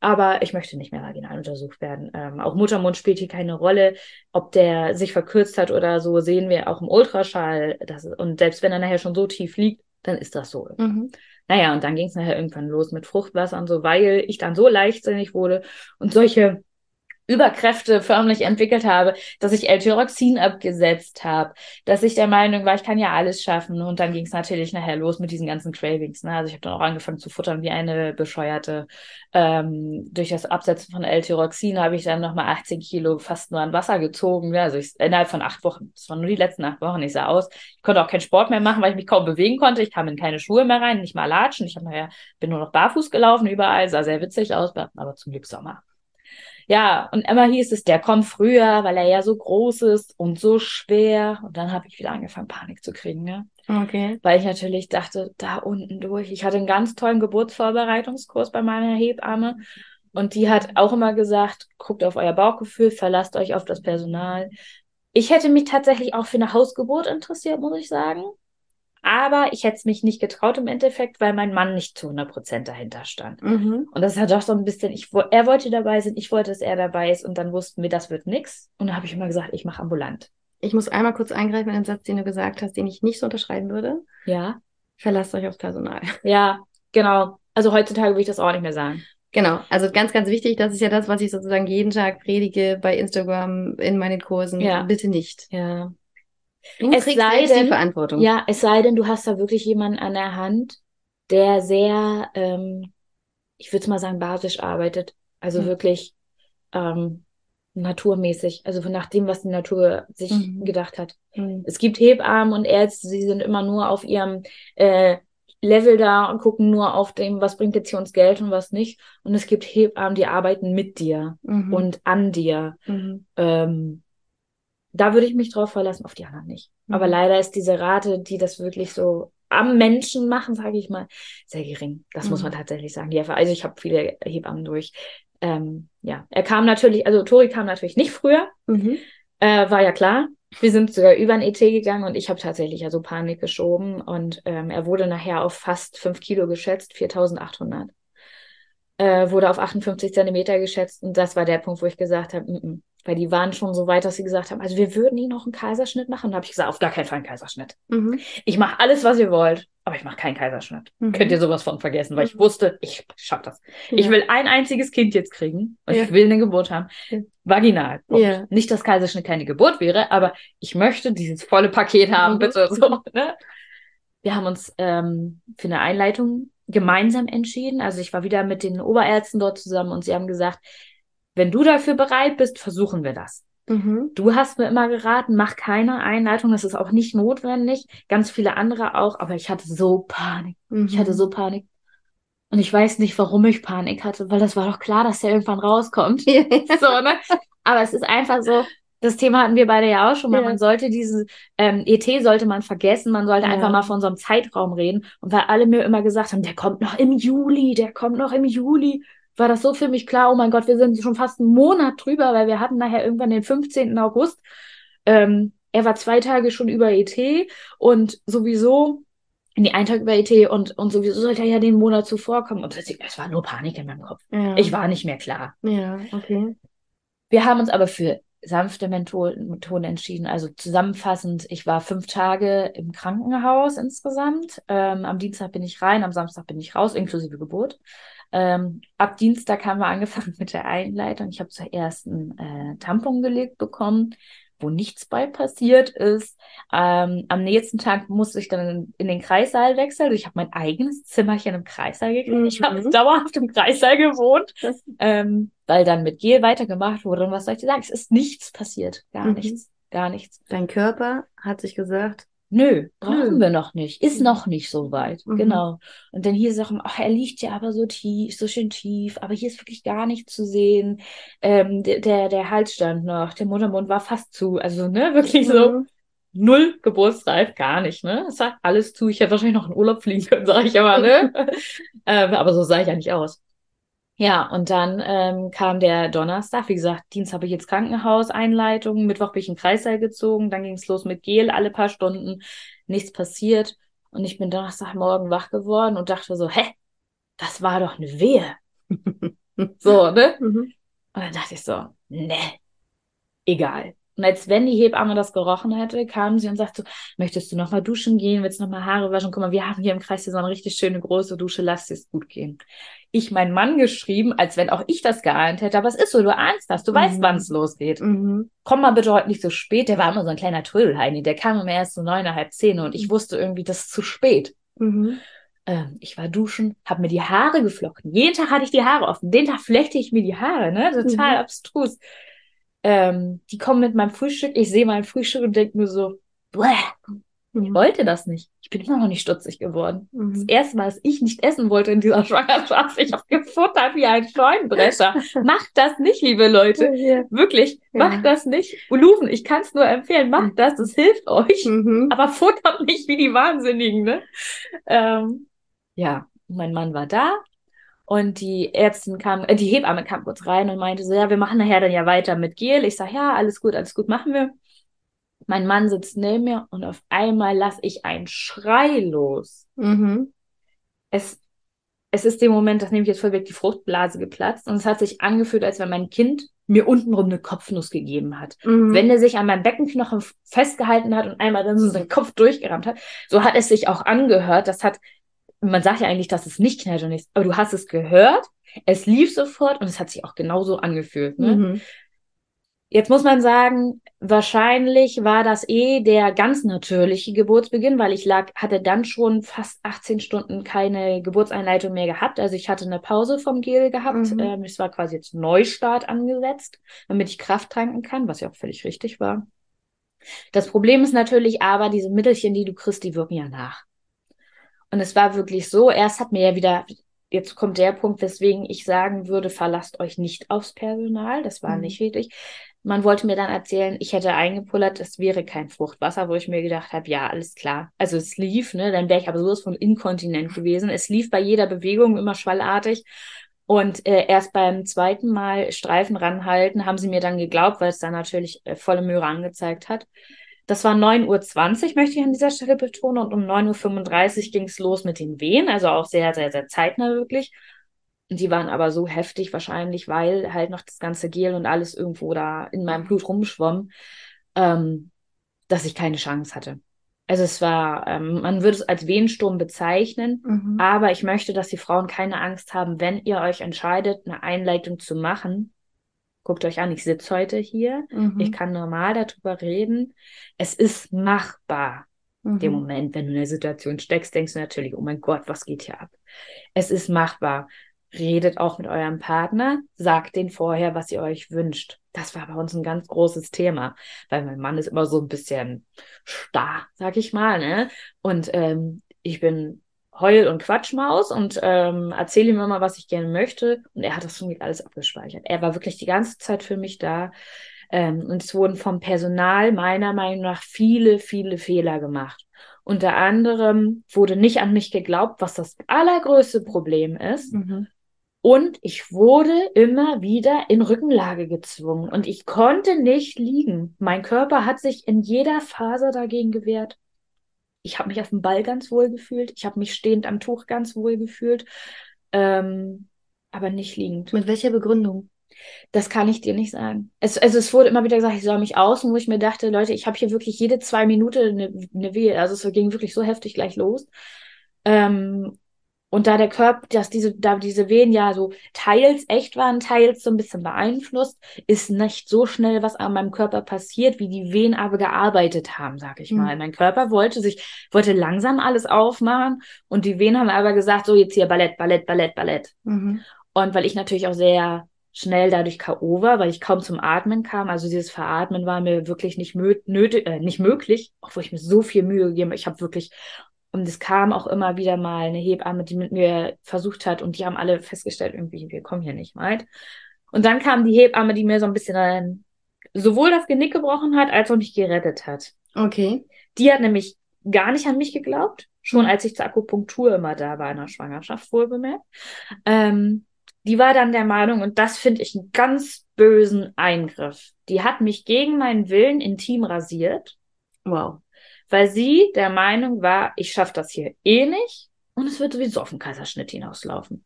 Aber ich möchte nicht mehr vaginal untersucht werden. Ähm, auch Muttermund spielt hier keine Rolle. Ob der sich verkürzt hat oder so, sehen wir auch im Ultraschall. Das, und selbst wenn er nachher schon so tief liegt, dann ist das so. Mhm. Naja, und dann ging es nachher irgendwann los mit Fruchtwasser und so, weil ich dann so leichtsinnig wurde und solche Überkräfte förmlich entwickelt habe, dass ich L-Tyroxin abgesetzt habe, dass ich der Meinung war, ich kann ja alles schaffen. Und dann ging es natürlich nachher los mit diesen ganzen Cravings. Ne? Also ich habe dann auch angefangen zu futtern wie eine Bescheuerte. Ähm, durch das Absetzen von L-Tyroxin habe ich dann nochmal 18 Kilo fast nur an Wasser gezogen. Ja, also ich, innerhalb von acht Wochen. Das waren nur die letzten acht Wochen. Ich sah aus. Ich konnte auch keinen Sport mehr machen, weil ich mich kaum bewegen konnte. Ich kam in keine Schuhe mehr rein, nicht mal latschen. Ich habe nachher, bin nur noch barfuß gelaufen überall, sah sehr witzig aus, aber zum Glück Sommer. Ja, und immer hieß es, der kommt früher, weil er ja so groß ist und so schwer. Und dann habe ich wieder angefangen, Panik zu kriegen, ne? Okay. Weil ich natürlich dachte, da unten durch. Ich hatte einen ganz tollen Geburtsvorbereitungskurs bei meiner Hebamme. Und die hat auch immer gesagt, guckt auf euer Bauchgefühl, verlasst euch auf das Personal. Ich hätte mich tatsächlich auch für eine Hausgeburt interessiert, muss ich sagen. Aber ich hätte es mich nicht getraut im Endeffekt, weil mein Mann nicht zu 100 Prozent dahinter stand. Mhm. Und das hat doch so ein bisschen, ich, er wollte dabei sein, ich wollte, dass er dabei ist. Und dann wussten wir, das wird nichts. Und dann habe ich immer gesagt, ich mache ambulant. Ich muss einmal kurz eingreifen in den Satz, den du gesagt hast, den ich nicht so unterschreiben würde. Ja. Verlasst euch aufs Personal. (laughs) Ja, genau. Also heutzutage würde ich das auch nicht mehr sagen. Genau, also ganz, ganz wichtig, das ist ja das, was ich sozusagen jeden Tag predige bei Instagram in meinen Kursen. Ja. Bitte nicht. Ja. Du es sei denn, die Verantwortung. Ja, es sei denn, du hast da wirklich jemanden an der Hand, der sehr, ähm, ich würde mal sagen, basisch arbeitet. Also mhm. wirklich ähm, naturmäßig, also nach dem, was die Natur sich mhm. gedacht hat. Mhm. Es gibt Hebammen und Ärzte, sie sind immer nur auf ihrem äh, Level da und gucken nur auf dem, was bringt jetzt hier uns Geld und was nicht. Und es gibt Hebammen, die arbeiten mit dir mhm. und an dir. Mhm. Ähm, da würde ich mich drauf verlassen, auf die anderen nicht. Mhm. Aber leider ist diese Rate, die das wirklich so am Menschen machen, sage ich mal, sehr gering. Das mhm. muss man tatsächlich sagen. Die, also ich habe viele Hebammen durch. Ähm, ja, er kam natürlich, also Tori kam natürlich nicht früher, mhm. äh, war ja klar. Wir sind sogar über ein ET gegangen und ich habe tatsächlich ja so Panik geschoben und ähm, er wurde nachher auf fast fünf Kilo geschätzt, 4800. Äh, wurde auf 58 Zentimeter geschätzt und das war der Punkt, wo ich gesagt habe, mm -mm, weil die waren schon so weit, dass sie gesagt haben, also wir würden ihnen noch einen Kaiserschnitt machen. Da habe ich gesagt, auf gar keinen Fall einen Kaiserschnitt. Mhm. Ich mache alles, was ihr wollt, aber ich mache keinen Kaiserschnitt. Mhm. Könnt ihr sowas von vergessen, weil mhm. ich wusste, ich schaff das. Ja. Ich will ein einziges Kind jetzt kriegen und ja. ich will eine Geburt haben. Ja. Vaginal. Nicht, dass Kaiserschnitt keine Geburt wäre, aber ich möchte dieses volle Paket haben, mhm. bitte. So, ne? Wir haben uns ähm, für eine Einleitung gemeinsam entschieden. Also ich war wieder mit den Oberärzten dort zusammen und sie haben gesagt, wenn du dafür bereit bist, versuchen wir das. Mhm. Du hast mir immer geraten, mach keine Einleitung, das ist auch nicht notwendig. Ganz viele andere auch, aber ich hatte so Panik. Mhm. Ich hatte mhm. so Panik. Und ich weiß nicht, warum ich Panik hatte, weil das war doch klar, dass der irgendwann rauskommt. (laughs) so, ne? Aber es ist einfach so, das Thema hatten wir beide ja auch schon mal. Ja. Man sollte diese ähm, ET sollte man vergessen, man sollte ja. einfach mal von so einem Zeitraum reden. Und weil alle mir immer gesagt haben, der kommt noch im Juli, der kommt noch im Juli war das so für mich klar, oh mein Gott, wir sind schon fast einen Monat drüber, weil wir hatten nachher irgendwann den 15. August. Ähm, er war zwei Tage schon über ET und sowieso, nee, einen Tag über ET und, und sowieso sollte er ja den Monat zuvor kommen. Und es war nur Panik in meinem Kopf. Ja. Ich war nicht mehr klar. Ja, okay. Wir haben uns aber für sanfte Methoden entschieden. Also zusammenfassend, ich war fünf Tage im Krankenhaus insgesamt. Ähm, am Dienstag bin ich rein, am Samstag bin ich raus, inklusive Geburt. Ähm, ab Dienstag haben wir angefangen mit der Einleitung. Ich habe zuerst einen äh, Tampon gelegt bekommen, wo nichts bei passiert ist. Ähm, am nächsten Tag musste ich dann in den Kreissaal wechseln. Ich habe mein eigenes Zimmerchen im Kreissaal gekriegt. Mhm. Ich habe dauerhaft im Kreissaal gewohnt, ähm, weil dann mit Gel weitergemacht wurde. Und was soll ich dir sagen? Es ist nichts passiert. Gar mhm. nichts. Gar nichts. Dein Körper hat sich gesagt, Nö, brauchen Nö. wir noch nicht. Ist mhm. noch nicht so weit. Mhm. Genau. Und dann hier Sachen, ach, er liegt ja aber so tief, so schön tief, aber hier ist wirklich gar nichts zu sehen. Ähm, der, der, der Hals stand noch, der Muttermund war fast zu. Also, ne, (laughs) wirklich mhm. so null geburtsreif, gar nicht, ne? Es sagt alles zu. Ich hätte wahrscheinlich noch in Urlaub fliegen können, sage ich aber, ne? (laughs) ähm, aber so sah ich ja nicht aus. Ja, und dann ähm, kam der Donnerstag. Wie gesagt, Dienst habe ich jetzt Krankenhauseinleitung. Mittwoch bin ich in den Kreissaal gezogen. Dann ging es los mit Gel alle paar Stunden. Nichts passiert. Und ich bin Donnerstagmorgen wach geworden und dachte so, hä, das war doch eine Wehe. (laughs) So, ne? Mhm. Und dann dachte ich so, ne, egal. Und als wenn die Hebamme das gerochen hätte, kam sie und sagte so, möchtest du noch mal duschen gehen? Willst du noch mal Haare waschen? Guck mal, wir haben hier im Kreis hier so eine richtig schöne große Dusche, lass dir es gut gehen. Ich meinen Mann geschrieben, als wenn auch ich das geahnt hätte, aber es ist so, du ahnst das, du mhm. weißt, wann es losgeht. Mhm. Komm mal bitte heute nicht so spät. Der war immer so ein kleiner Trödelheini, der kam immer erst so neun, halb zehn und ich wusste irgendwie, das ist zu spät. Mhm. Ähm, ich war duschen, habe mir die Haare geflochten. Jeden Tag hatte ich die Haare offen. Den Tag flechte ich mir die Haare, ne? Total mhm. abstrus ähm, die kommen mit meinem Frühstück, ich sehe mein Frühstück und denke mir so, Bäh, ich wollte das nicht. Ich bin immer noch nicht stutzig geworden. Mhm. Das erste Mal, dass ich nicht essen wollte in dieser (laughs) Schwangerschaft, ich habe gefuttert wie ein Scheunendrescher. (laughs) macht das nicht, liebe Leute. Ja. Wirklich, ja. macht das nicht. Uluven, ich kann es nur empfehlen, macht das, das hilft euch. Mhm. Aber futtert nicht wie die Wahnsinnigen, ne? Ähm, ja, mein Mann war da, und die Ärztin kam, äh, die Hebamme kam kurz rein und meinte so, ja, wir machen nachher dann ja weiter mit Gel. Ich sage, ja, alles gut, alles gut, machen wir. Mein Mann sitzt neben mir und auf einmal lasse ich einen Schrei los. Mhm. Es, es ist dem Moment, das nehme ich jetzt voll weg, die Fruchtblase geplatzt und es hat sich angefühlt, als wenn mein Kind mir untenrum eine Kopfnuss gegeben hat. Mhm. Wenn er sich an meinem Beckenknochen festgehalten hat und einmal dann so seinen Kopf durchgerammt hat, so hat es sich auch angehört. Das hat man sagt ja eigentlich, dass es nicht knallt und nichts, aber du hast es gehört, es lief sofort und es hat sich auch genauso angefühlt. Ne? Mhm. Jetzt muss man sagen, wahrscheinlich war das eh der ganz natürliche Geburtsbeginn, weil ich lag, hatte dann schon fast 18 Stunden keine Geburtseinleitung mehr gehabt. Also ich hatte eine Pause vom Gel gehabt. Mhm. Ähm, es war quasi jetzt Neustart angesetzt, damit ich Kraft tanken kann, was ja auch völlig richtig war. Das Problem ist natürlich aber, diese Mittelchen, die du kriegst, die wirken ja nach. Und es war wirklich so, erst hat mir ja wieder, jetzt kommt der Punkt, weswegen ich sagen würde, verlasst euch nicht aufs Personal. Das war mhm. nicht wirklich. Man wollte mir dann erzählen, ich hätte eingepullert, es wäre kein Fruchtwasser, wo ich mir gedacht habe, ja, alles klar. Also es lief, ne, dann wäre ich aber sowas von inkontinent gewesen. Es lief bei jeder Bewegung immer schwallartig. Und äh, erst beim zweiten Mal Streifen ranhalten, haben sie mir dann geglaubt, weil es dann natürlich äh, volle Möhre angezeigt hat. Das war 9.20 Uhr, möchte ich an dieser Stelle betonen. Und um 9.35 Uhr ging es los mit den Wehen, also auch sehr, sehr, sehr zeitnah wirklich. Und die waren aber so heftig wahrscheinlich, weil halt noch das ganze Gel und alles irgendwo da in meinem Blut rumschwamm, ähm, dass ich keine Chance hatte. Also es war, ähm, man würde es als Wehensturm bezeichnen, mhm. aber ich möchte, dass die Frauen keine Angst haben, wenn ihr euch entscheidet, eine Einleitung zu machen, guckt euch an, ich sitze heute hier, mhm. ich kann normal darüber reden. Es ist machbar. Mhm. Dem Moment, wenn du in der Situation steckst, denkst du natürlich, oh mein Gott, was geht hier ab? Es ist machbar. Redet auch mit eurem Partner, sagt den vorher, was ihr euch wünscht. Das war bei uns ein ganz großes Thema, weil mein Mann ist immer so ein bisschen starr, sag ich mal, ne? Und ähm, ich bin Heul- und Quatschmaus und ähm, erzähle ihm immer, was ich gerne möchte. Und er hat das schon alles abgespeichert. Er war wirklich die ganze Zeit für mich da. Ähm, und es wurden vom Personal meiner Meinung nach viele, viele Fehler gemacht. Unter anderem wurde nicht an mich geglaubt, was das allergrößte Problem ist. Mhm. Und ich wurde immer wieder in Rückenlage gezwungen und ich konnte nicht liegen. Mein Körper hat sich in jeder Phase dagegen gewehrt. Ich habe mich auf dem Ball ganz wohl gefühlt. Ich habe mich stehend am Tuch ganz wohl gefühlt. Ähm, aber nicht liegend. Mit welcher Begründung? Das kann ich dir nicht sagen. Es, also es wurde immer wieder gesagt, ich soll mich außen, wo ich mir dachte, Leute, ich habe hier wirklich jede zwei Minuten eine, eine Wehe. Also es ging wirklich so heftig gleich los. Ähm, und da der Körper, dass diese, da diese Wehen ja so teils echt waren, teils so ein bisschen beeinflusst, ist nicht so schnell was an meinem Körper passiert, wie die Wehen aber gearbeitet haben, sag ich mhm. mal. Mein Körper wollte sich, wollte langsam alles aufmachen und die Wehen haben aber gesagt, so jetzt hier Ballett, Ballett, Ballett, Ballett. Mhm. Und weil ich natürlich auch sehr schnell dadurch K.O. war, weil ich kaum zum Atmen kam. Also dieses Veratmen war mir wirklich nicht, nötig, äh, nicht möglich, obwohl ich mir so viel Mühe gegeben habe. Ich habe wirklich und es kam auch immer wieder mal eine Hebamme, die mit mir versucht hat und die haben alle festgestellt, irgendwie, wir kommen hier nicht weit. Und dann kam die Hebamme, die mir so ein bisschen ein, sowohl das Genick gebrochen hat, als auch mich gerettet hat. Okay. Die hat nämlich gar nicht an mich geglaubt, schon als ich zur Akupunktur immer da war in der Schwangerschaft, wohlbemerkt. Ähm, die war dann der Meinung, und das finde ich einen ganz bösen Eingriff. Die hat mich gegen meinen Willen intim rasiert. Wow weil sie der Meinung war, ich schaffe das hier eh nicht und es wird sowieso auf den Kaiserschnitt hinauslaufen.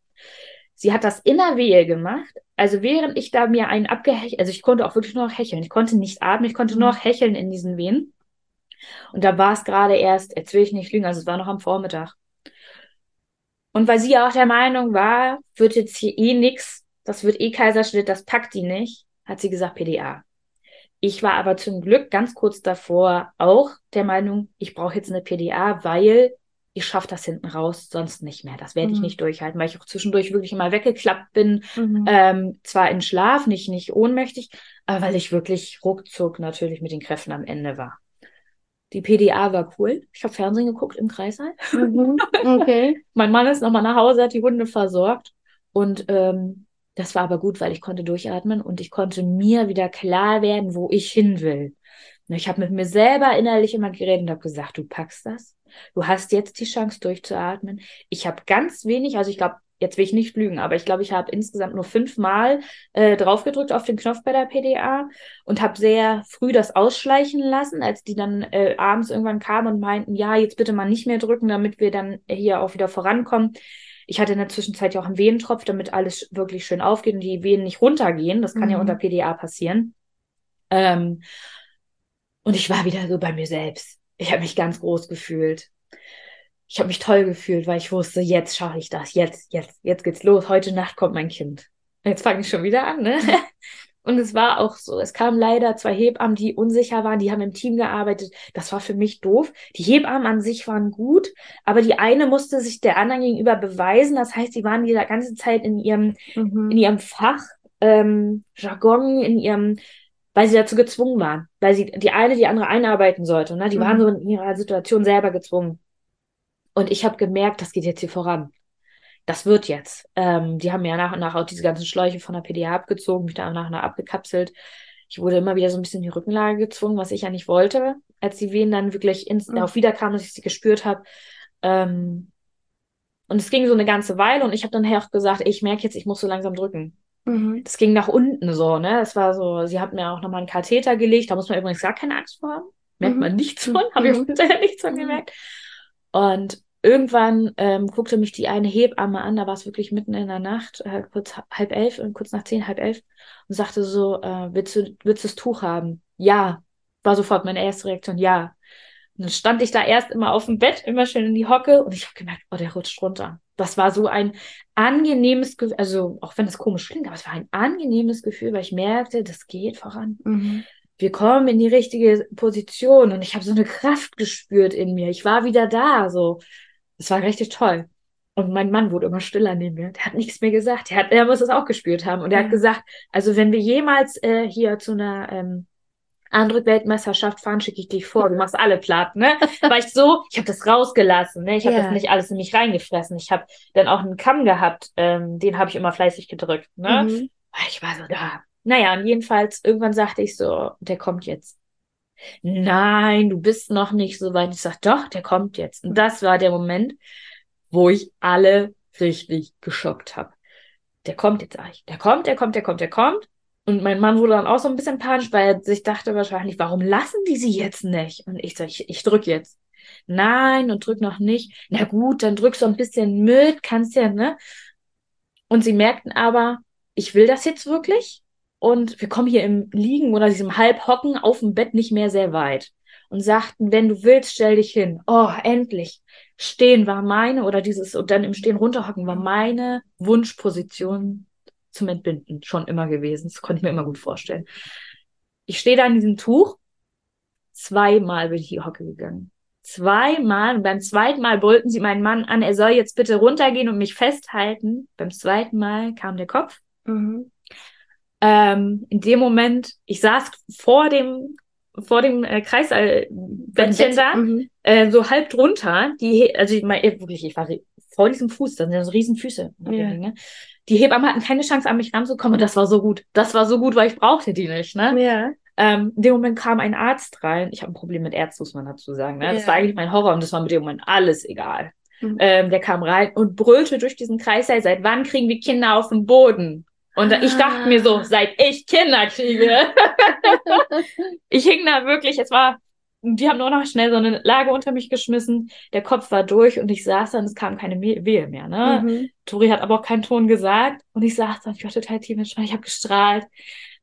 Sie hat das in der Wehe gemacht. Also während ich da mir einen abgehechelt, also ich konnte auch wirklich nur noch hecheln. Ich konnte nicht atmen, ich konnte nur noch hecheln in diesen Wehen. Und da war es gerade erst, jetzt will ich nicht lügen, also es war noch am Vormittag. Und weil sie auch der Meinung war, wird jetzt hier eh nix, das wird eh Kaiserschnitt, das packt die nicht, hat sie gesagt PDA. Ich war aber zum Glück ganz kurz davor auch der Meinung, ich brauche jetzt eine PDA, weil ich schaffe das hinten raus, sonst nicht mehr. Das werde mhm. ich nicht durchhalten, weil ich auch zwischendurch wirklich mal weggeklappt bin. Mhm. Ähm, zwar in Schlaf, nicht, nicht ohnmächtig, aber weil ich wirklich ruckzuck natürlich mit den Kräften am Ende war. Die PDA war cool. Ich habe Fernsehen geguckt im Kreißsaal. Mhm. Okay. (laughs) mein Mann ist nochmal nach Hause, hat die Hunde versorgt. Und ähm, das war aber gut, weil ich konnte durchatmen und ich konnte mir wieder klar werden, wo ich hin will. Ich habe mit mir selber innerlich immer geredet und habe gesagt, du packst das. Du hast jetzt die Chance durchzuatmen. Ich habe ganz wenig, also ich glaube, jetzt will ich nicht lügen, aber ich glaube, ich habe insgesamt nur fünfmal äh, draufgedrückt auf den Knopf bei der PDA und habe sehr früh das ausschleichen lassen, als die dann äh, abends irgendwann kamen und meinten, ja, jetzt bitte mal nicht mehr drücken, damit wir dann hier auch wieder vorankommen. Ich hatte in der Zwischenzeit ja auch einen Wehentropf, damit alles wirklich schön aufgeht und die Wehen nicht runtergehen. Das kann mhm. ja unter PDA passieren. Ähm, und ich war wieder so bei mir selbst. Ich habe mich ganz groß gefühlt. Ich habe mich toll gefühlt, weil ich wusste, jetzt schaffe ich das. Jetzt, jetzt, jetzt geht's los. Heute Nacht kommt mein Kind. Jetzt fange ich schon wieder an, ne? (laughs) Und es war auch so. Es kamen leider zwei Hebammen, die unsicher waren, die haben im Team gearbeitet. Das war für mich doof. Die Hebammen an sich waren gut, aber die eine musste sich der anderen gegenüber beweisen. Das heißt, sie waren die ganze Zeit in ihrem, mhm. in ihrem Fach, ähm, Jargon, in ihrem weil sie dazu gezwungen waren, weil sie die eine die andere einarbeiten sollte. Ne? Die mhm. waren so in ihrer Situation selber gezwungen. Und ich habe gemerkt, das geht jetzt hier voran. Das wird jetzt. Ähm, die haben ja nach und nach auch diese ganzen Schläuche von der PDA abgezogen, mich da nach und nach abgekapselt. Ich wurde immer wieder so ein bisschen in die Rückenlage gezwungen, was ich ja nicht wollte, als die Wehen dann wirklich ins, mhm. darauf wiederkamen, dass ich sie gespürt habe. Ähm, und es ging so eine ganze Weile und ich habe dann auch gesagt, ich merke jetzt, ich muss so langsam drücken. Mhm. Das ging nach unten so, ne? Das war so, sie hat mir auch nochmal einen Katheter gelegt, da muss man übrigens gar keine Angst vor haben. Merkt mhm. man nichts von, habe ich mhm. hinterher (laughs) nichts von mhm. gemerkt. Und irgendwann ähm, guckte mich die eine Hebamme an, da war es wirklich mitten in der Nacht, äh, kurz halb elf, und kurz nach zehn, halb elf, und sagte so, äh, willst du, willst du das Tuch haben? Ja. War sofort meine erste Reaktion, ja. Und dann stand ich da erst immer auf dem Bett, immer schön in die Hocke und ich habe gemerkt, oh, der rutscht runter. Das war so ein angenehmes Gefühl, also auch wenn das komisch klingt, aber es war ein angenehmes Gefühl, weil ich merkte, das geht voran. Mhm. Wir kommen in die richtige Position und ich habe so eine Kraft gespürt in mir. Ich war wieder da, so. Es war richtig toll. Und mein Mann wurde immer stiller neben mir. Der hat nichts mehr gesagt. Der, hat, er muss es auch gespürt haben. Und er ja. hat gesagt, also wenn wir jemals äh, hier zu einer ähm, andere Weltmeisterschaft fahren, schicke ich dich vor. Du machst alle platt, ne? (laughs) War ich so, ich habe das rausgelassen, ne? Ich habe ja. das nicht alles in mich reingefressen. Ich habe dann auch einen Kamm gehabt, ähm, den habe ich immer fleißig gedrückt, ne? Mhm. Ich war so da. Naja, und jedenfalls, irgendwann sagte ich so, der kommt jetzt. Nein, du bist noch nicht so weit. Ich sag, doch, der kommt jetzt. Und das war der Moment, wo ich alle richtig geschockt habe. Der kommt jetzt eigentlich. Der kommt, der kommt, der kommt, der kommt. Und mein Mann wurde dann auch so ein bisschen panisch, weil er sich dachte wahrscheinlich, warum lassen die sie jetzt nicht? Und ich sage, ich, ich drück jetzt. Nein, und drück noch nicht. Na gut, dann drück so ein bisschen mit, kannst ja, ne? Und sie merkten aber, ich will das jetzt wirklich. Und wir kommen hier im Liegen oder diesem Halbhocken auf dem Bett nicht mehr sehr weit. Und sagten, wenn du willst, stell dich hin. Oh, endlich. Stehen war meine, oder dieses, und dann im Stehen runterhocken war meine Wunschposition zum Entbinden schon immer gewesen. Das konnte ich mir immer gut vorstellen. Ich stehe da in diesem Tuch. Zweimal bin ich die Hocke gegangen. Zweimal. Und beim zweiten Mal brüllten sie meinen Mann an, er soll jetzt bitte runtergehen und mich festhalten. Beim zweiten Mal kam der Kopf. Mhm. Ähm, in dem Moment, ich saß vor dem vor dem äh, Kreisbettchen da, mhm. äh, so halb drunter, die, also ich meine, wirklich, ich war vor diesem Fuß, das sind ja so riesen Füße. Ja. Ne? Die Hebammen hatten keine Chance, an mich ranzukommen und das war so gut. Das war so gut, weil ich brauchte die nicht, ne? Ja. Ähm, in dem Moment kam ein Arzt rein. Ich habe ein Problem mit Ärzten, muss man dazu sagen. Ne? Ja. Das war eigentlich mein Horror und das war mit dem Moment alles egal. Mhm. Ähm, der kam rein und brüllte durch diesen Kreis, seit wann kriegen wir Kinder auf dem Boden? Und ah. ich dachte mir so, seit ich Kinder kriege. (laughs) ich hing da wirklich, es war die haben nur noch schnell so eine Lage unter mich geschmissen. Der Kopf war durch und ich saß dann, es kam keine Wehe mehr. Ne? Mhm. Tori hat aber auch keinen Ton gesagt und ich saß dann, ich war total tief ich habe gestrahlt.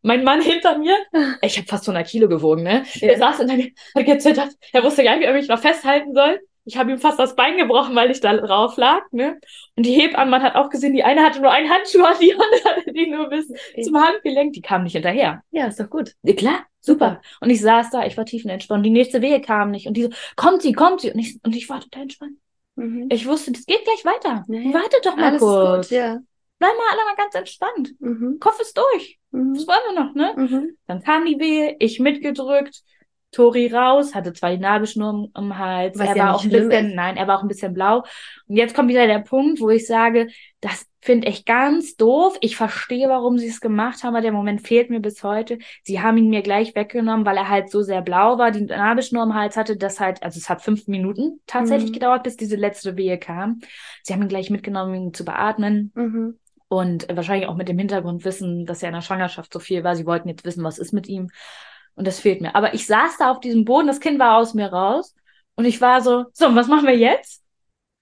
Mein Mann hinter mir, ich habe fast 100 Kilo gewogen, ne? Ja. Der saß hinter mir, hat gezittert, er wusste gar nicht, wie er mich noch festhalten soll. Ich habe ihm fast das Bein gebrochen, weil ich da drauf lag. Ne? Und die Hebamme, man hat auch gesehen, die eine hatte nur einen Handschuh an, die andere hatte die nur bis okay. zum Handgelenk. Die kam nicht hinterher. Ja, ist doch gut. Ja, klar, super. Und ich saß da, ich war tiefenentspannt. Die nächste Wehe kam nicht. Und die so, kommt sie, kommt sie. Und ich, und ich war total entspannt. Mhm. Ich wusste, das geht gleich weiter. Nee. Wartet doch mal Alles kurz. Gut, ja. Bleib mal alle mal ganz entspannt. Mhm. Kopf ist durch. Mhm. Das wollen wir noch, ne? Mhm. Dann kam die Wehe, ich mitgedrückt. Tori raus, hatte zwar die Nabelschnur im Hals, Was er ja war auch ein bisschen, ist. nein, er war auch ein bisschen blau. Und jetzt kommt wieder der Punkt, wo ich sage, das finde ich ganz doof. Ich verstehe, warum sie es gemacht haben, aber der Moment fehlt mir bis heute. Sie haben ihn mir gleich weggenommen, weil er halt so sehr blau war, die Nabelschnur im Hals hatte, das halt, also es hat fünf Minuten tatsächlich mhm. gedauert, bis diese letzte Wehe kam. Sie haben ihn gleich mitgenommen, ihn zu beatmen. Mhm. Und wahrscheinlich auch mit dem Hintergrund wissen, dass er in der Schwangerschaft so viel war. Sie wollten jetzt wissen, was ist mit ihm. Und das fehlt mir. Aber ich saß da auf diesem Boden, das Kind war aus mir raus. Und ich war so, so, was machen wir jetzt?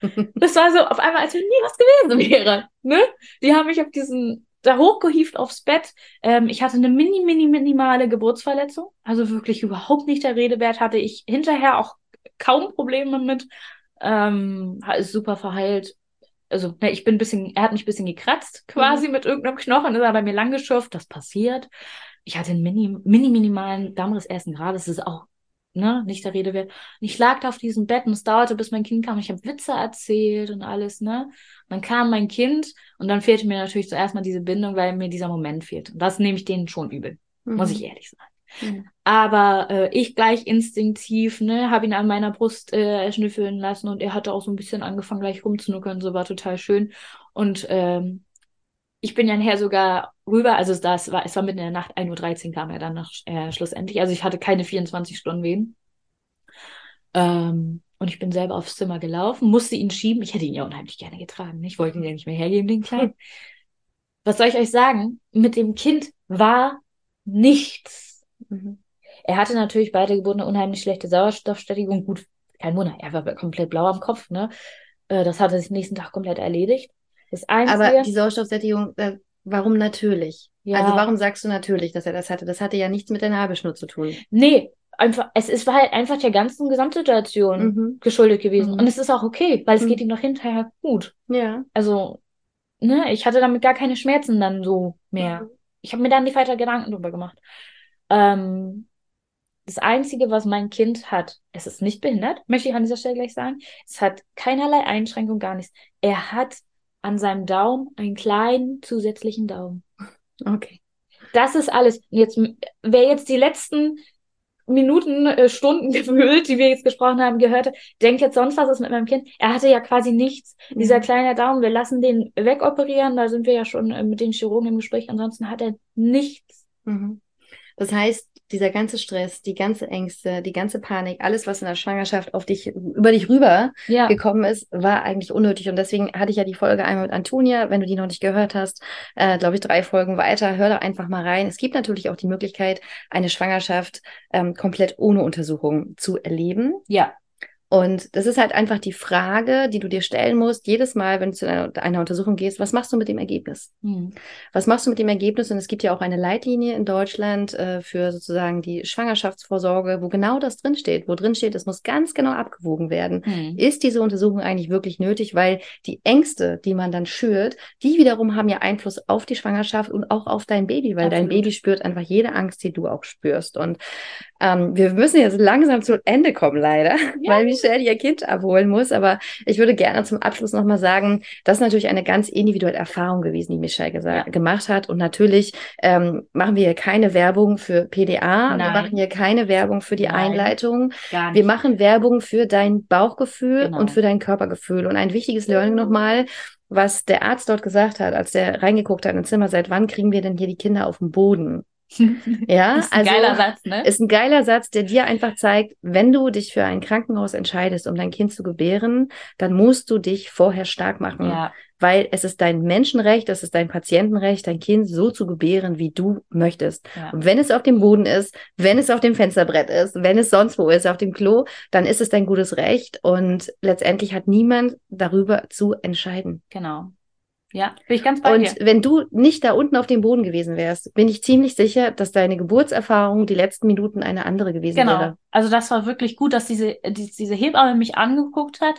(laughs) das war so auf einmal, als wenn nie was gewesen wäre. Ne? Die haben mich auf diesen, da hochgehieft aufs Bett. Ähm, ich hatte eine mini, mini, minimale Geburtsverletzung. Also wirklich überhaupt nicht der Rede wert. Hatte ich hinterher auch kaum Probleme mit. Ähm, ist super verheilt. Also, ne, ich bin ein bisschen, er hat mich ein bisschen gekratzt, quasi mhm. mit irgendeinem Knochen, ist er bei mir lang geschürft. Das passiert ich hatte einen mini, mini minimalen Dammriss ersten Grades, das ist auch ne, nicht der Rede wert. Und ich lag da auf diesem Bett und es dauerte, bis mein Kind kam. Ich habe Witze erzählt und alles, ne? Und dann kam mein Kind und dann fehlte mir natürlich zuerst mal diese Bindung, weil mir dieser Moment fehlt. Und das nehme ich denen schon übel, mhm. muss ich ehrlich sagen. Mhm. Aber äh, ich gleich instinktiv, ne, habe ihn an meiner Brust äh, schnüffeln lassen und er hatte auch so ein bisschen angefangen, gleich rumzunuckern, so war total schön. Und ähm, ich bin ja nachher sogar rüber, also das war, es war mitten in der Nacht, 1.13 Uhr kam er dann noch, äh, schlussendlich. Also ich hatte keine 24 Stunden Wehen. Ähm, und ich bin selber aufs Zimmer gelaufen, musste ihn schieben. Ich hätte ihn ja unheimlich gerne getragen. Ich wollte ihn ja nicht mehr hergeben, den Kleinen. (laughs) Was soll ich euch sagen? Mit dem Kind war nichts. Mhm. Er hatte natürlich bei der Geburt eine unheimlich schlechte Sauerstoffsättigung. Gut, kein Wunder, er war komplett blau am Kopf. Ne? Äh, das hatte sich nächsten Tag komplett erledigt. Das Einzige, Aber die Sauerstoffsättigung, äh, warum natürlich? Ja. Also warum sagst du natürlich, dass er das hatte? Das hatte ja nichts mit der Nabelschnur zu tun. Nee, einfach, es ist halt einfach der ganzen Gesamtsituation mhm. geschuldet gewesen. Mhm. Und es ist auch okay, weil es mhm. geht ihm noch hinterher gut. Ja. Also, ne, ich hatte damit gar keine Schmerzen dann so mehr. Mhm. Ich habe mir dann nicht weiter Gedanken drüber gemacht. Ähm, das Einzige, was mein Kind hat, es ist nicht behindert, möchte ich an dieser Stelle gleich sagen. Es hat keinerlei Einschränkung, gar nichts. Er hat an seinem Daumen einen kleinen zusätzlichen Daumen. Okay. Das ist alles. Jetzt, wer jetzt die letzten Minuten, äh, Stunden (laughs) gefühlt, die wir jetzt gesprochen haben, gehört denkt jetzt sonst was ist mit meinem Kind. Er hatte ja quasi nichts. Mhm. Dieser kleine Daumen, wir lassen den wegoperieren, da sind wir ja schon äh, mit den Chirurgen im Gespräch. Ansonsten hat er nichts. Mhm. Das heißt, dieser ganze Stress, die ganze Ängste, die ganze Panik, alles, was in der Schwangerschaft auf dich, über dich rüber ja. gekommen ist, war eigentlich unnötig. Und deswegen hatte ich ja die Folge einmal mit Antonia. Wenn du die noch nicht gehört hast, äh, glaube ich, drei Folgen weiter, hör da einfach mal rein. Es gibt natürlich auch die Möglichkeit, eine Schwangerschaft ähm, komplett ohne Untersuchung zu erleben. Ja. Und das ist halt einfach die Frage, die du dir stellen musst, jedes Mal, wenn du zu einer, einer Untersuchung gehst, was machst du mit dem Ergebnis? Mhm. Was machst du mit dem Ergebnis? Und es gibt ja auch eine Leitlinie in Deutschland äh, für sozusagen die Schwangerschaftsvorsorge, wo genau das drinsteht, wo drin steht, es muss ganz genau abgewogen werden. Mhm. Ist diese Untersuchung eigentlich wirklich nötig? Weil die Ängste, die man dann schürt, die wiederum haben ja Einfluss auf die Schwangerschaft und auch auf dein Baby, weil Absolut. dein Baby spürt einfach jede Angst, die du auch spürst. Und ähm, wir müssen jetzt langsam zu Ende kommen, leider, ja. weil Michelle ihr Kind abholen muss. Aber ich würde gerne zum Abschluss nochmal sagen, das ist natürlich eine ganz individuelle Erfahrung gewesen, die Michelle gemacht hat. Und natürlich ähm, machen wir hier keine Werbung für PDA. Nein. Wir machen hier keine Werbung für die Nein. Einleitung. Wir machen Werbung für dein Bauchgefühl genau. und für dein Körpergefühl. Und ein wichtiges Learning nochmal, was der Arzt dort gesagt hat, als der reingeguckt hat ins Zimmer, seit wann kriegen wir denn hier die Kinder auf den Boden? (laughs) Ja, ist ein also geiler Satz, ne? Ist ein geiler Satz, der dir einfach zeigt, wenn du dich für ein Krankenhaus entscheidest, um dein Kind zu gebären, dann musst du dich vorher stark machen. Ja. Weil es ist dein Menschenrecht, es ist dein Patientenrecht, dein Kind so zu gebären, wie du möchtest. Ja. Und wenn es auf dem Boden ist, wenn es auf dem Fensterbrett ist, wenn es sonst wo ist, auf dem Klo, dann ist es dein gutes Recht. Und letztendlich hat niemand darüber zu entscheiden. Genau. Ja, bin ich ganz bei Und dir. wenn du nicht da unten auf dem Boden gewesen wärst, bin ich ziemlich sicher, dass deine Geburtserfahrung die letzten Minuten eine andere gewesen genau. wäre. Also das war wirklich gut, dass diese, die, diese Hebamme mich angeguckt hat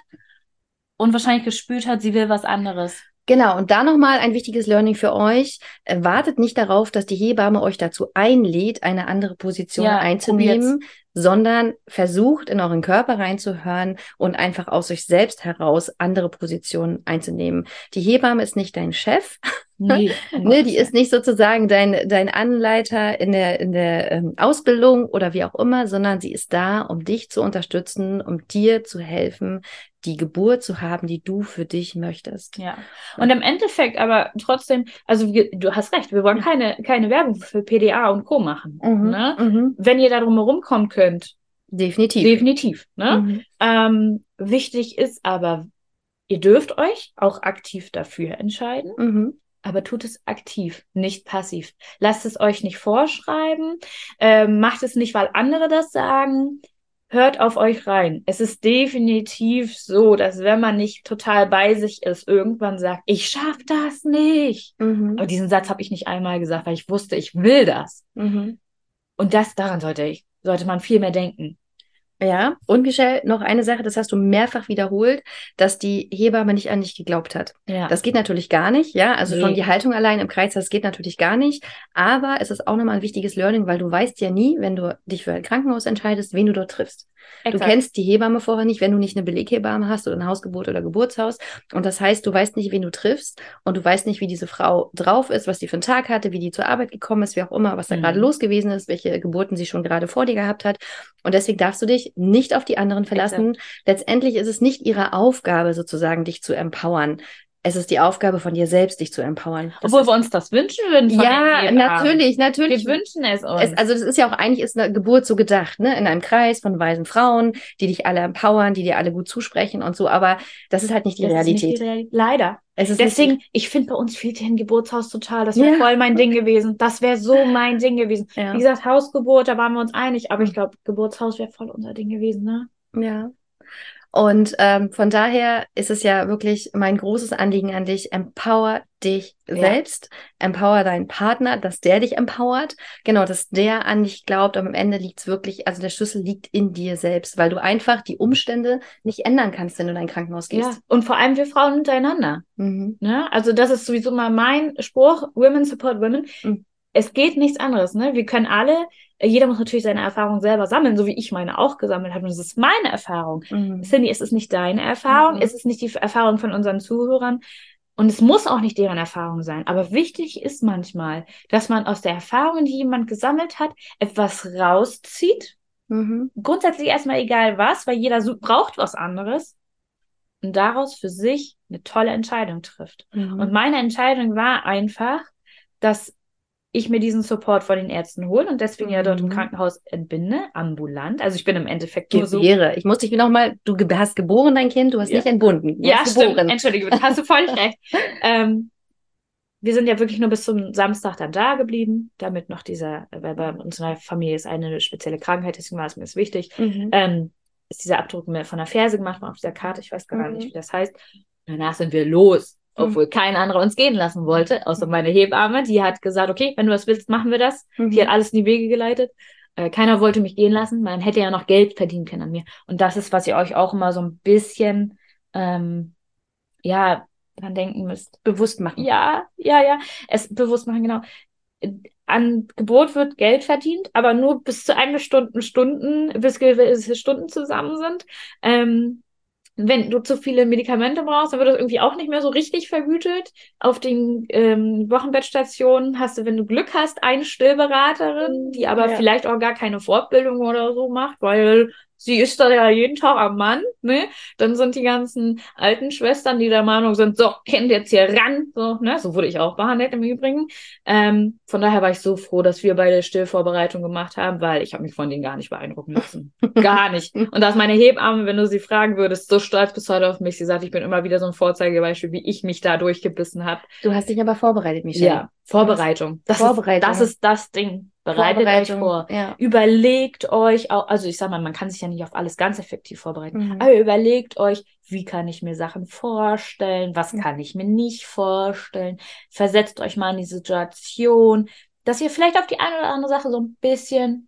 und wahrscheinlich gespürt hat, sie will was anderes. Genau, und da nochmal ein wichtiges Learning für euch. Wartet nicht darauf, dass die Hebamme euch dazu einlädt, eine andere Position ja, einzunehmen, sondern versucht in euren Körper reinzuhören und einfach aus euch selbst heraus andere Positionen einzunehmen. Die Hebamme ist nicht dein Chef. (laughs) Nee, ne, die ist nicht sozusagen dein, dein Anleiter in der, in der ähm, Ausbildung oder wie auch immer, sondern sie ist da, um dich zu unterstützen, um dir zu helfen, die Geburt zu haben, die du für dich möchtest. Ja. Und im Endeffekt aber trotzdem, also wir, du hast recht, wir wollen keine, keine Werbung für PDA und Co. machen. Mhm, ne? Mhm. Wenn ihr da drum herum kommen könnt. Definitiv. Definitiv. Ne? Mhm. Ähm, wichtig ist aber, ihr dürft euch auch aktiv dafür entscheiden. Mhm. Aber tut es aktiv, nicht passiv. Lasst es euch nicht vorschreiben. Ähm, macht es nicht, weil andere das sagen hört auf euch rein. Es ist definitiv so, dass wenn man nicht total bei sich ist, irgendwann sagt, ich schaff das nicht. Mhm. Aber diesen Satz habe ich nicht einmal gesagt, weil ich wusste, ich will das. Mhm. Und das daran sollte ich, sollte man viel mehr denken. Ja, und Michelle, noch eine Sache, das hast du mehrfach wiederholt, dass die Hebamme nicht an dich geglaubt hat. Ja. Das geht natürlich gar nicht, ja. Also nee. schon die Haltung allein im Kreis, das geht natürlich gar nicht. Aber es ist auch nochmal ein wichtiges Learning, weil du weißt ja nie, wenn du dich für ein Krankenhaus entscheidest, wen du dort triffst. Exakt. Du kennst die Hebamme vorher nicht, wenn du nicht eine Beleghebamme hast oder ein Hausgeburt oder Geburtshaus. Und das heißt, du weißt nicht, wen du triffst und du weißt nicht, wie diese Frau drauf ist, was die für einen Tag hatte, wie die zur Arbeit gekommen ist, wie auch immer, was da mhm. gerade los gewesen ist, welche Geburten sie schon gerade vor dir gehabt hat. Und deswegen darfst du dich nicht auf die anderen verlassen. Exakt. Letztendlich ist es nicht ihre Aufgabe, sozusagen dich zu empowern es ist die Aufgabe von dir selbst, dich zu empowern. Das Obwohl wir uns das wünschen würden. ja, natürlich, natürlich. Wir wünschen es uns. Es, also das ist ja auch eigentlich ist eine Geburt so gedacht, ne? In einem Kreis von weisen Frauen, die dich alle empowern, die dir alle gut zusprechen und so. Aber das ist halt nicht die das Realität. Nicht die Realität. Leider. Deswegen, ich finde bei uns fehlt hier ein Geburtshaus total. Das wäre ja. voll mein Ding gewesen. Das wäre so mein Ding gewesen. Ja. Wie gesagt, Hausgeburt, da waren wir uns einig. Aber ich glaube, Geburtshaus wäre voll unser Ding gewesen, ne? Ja. Und ähm, von daher ist es ja wirklich mein großes Anliegen an dich, empower dich ja. selbst, empower deinen Partner, dass der dich empowert, genau, dass der an dich glaubt, aber am Ende liegt es wirklich, also der Schlüssel liegt in dir selbst, weil du einfach die Umstände nicht ändern kannst, wenn du in ein Krankenhaus gehst. Ja. Und vor allem wir Frauen untereinander. Mhm. Ne? Also das ist sowieso mal mein Spruch, Women support Women. Mhm. Es geht nichts anderes, ne? Wir können alle jeder muss natürlich seine Erfahrung selber sammeln, so wie ich meine auch gesammelt habe. Und das ist meine Erfahrung. Mhm. Cindy, es ist nicht deine Erfahrung, mhm. es ist nicht die Erfahrung von unseren Zuhörern. Und es muss auch nicht deren Erfahrung sein. Aber wichtig ist manchmal, dass man aus der Erfahrung, die jemand gesammelt hat, etwas rauszieht. Mhm. Grundsätzlich erstmal egal was, weil jeder braucht was anderes. Und daraus für sich eine tolle Entscheidung trifft. Mhm. Und meine Entscheidung war einfach, dass ich mir diesen Support von den Ärzten hole und deswegen mhm. ja dort im mhm. Krankenhaus entbinde, ambulant. Also ich bin im Endeffekt nur so. Ich muss dich nochmal, du hast geboren dein Kind, du hast ja. nicht entbunden. Du ja, stimmt. Geboren. Entschuldige, hast du völlig recht. (laughs) Ähm, wir sind ja wirklich nur bis zum Samstag dann da geblieben, damit noch dieser, weil bei unserer Familie ist eine spezielle Krankheit, deswegen war es mir wichtig, mhm. ähm, ist dieser Abdruck von der Ferse gemacht worden auf dieser Karte, ich weiß gar mhm. nicht, wie das heißt. Danach sind wir los. Mhm. obwohl mhm. kein anderer uns gehen lassen wollte, außer meine Hebamme. Die hat gesagt, okay, wenn du das willst, machen wir das. Mhm. Die hat alles in die Wege geleitet. Äh, keiner wollte mich gehen lassen. Man hätte ja noch Geld verdienen können an mir. Und das ist, was ihr euch auch immer so ein bisschen, ähm, ja, dran denken müsst. Bewusst machen. Ja, ja, ja. Es bewusst machen, genau. An Geburt wird Geld verdient, aber nur bis zu einer Stunde, Stunden, bis gewisse Stunden zusammen sind. Ähm, wenn du zu viele Medikamente brauchst, dann wird das irgendwie auch nicht mehr so richtig vergütet. Auf den ähm, Wochenbettstationen hast du, wenn du Glück hast, eine Stillberaterin, die aber ja. vielleicht auch gar keine Fortbildung oder so macht, weil sie ist da ja jeden Tag am Mann, ne? Dann sind die ganzen alten Schwestern, die der Meinung sind, so, Kind jetzt hier ran, so, ne? So wurde ich auch behandelt im Übrigen. Ähm, von daher war ich so froh, dass wir beide Stillvorbereitung gemacht haben, weil ich habe mich von denen gar nicht beeindrucken lassen. (laughs) gar nicht. Und dass meine Hebamme, wenn du sie fragen würdest, so stolz bis heute auf mich, sie sagt, ich bin immer wieder so ein Vorzeigebeispiel, wie ich mich da durchgebissen habe. Du hast dich aber vorbereitet, Michelle. Ja, Vorbereitung. Das, Vorbereitung. Ist, das ist das Ding. Bereitet euch vor. Ja. Überlegt euch auch, also ich sag mal, man kann sich ja nicht auf alles ganz effektiv vorbereiten, mhm. aber überlegt euch, wie kann ich mir Sachen vorstellen, was mhm. kann ich mir nicht vorstellen. Versetzt euch mal in die Situation, dass ihr vielleicht auf die eine oder andere Sache so ein bisschen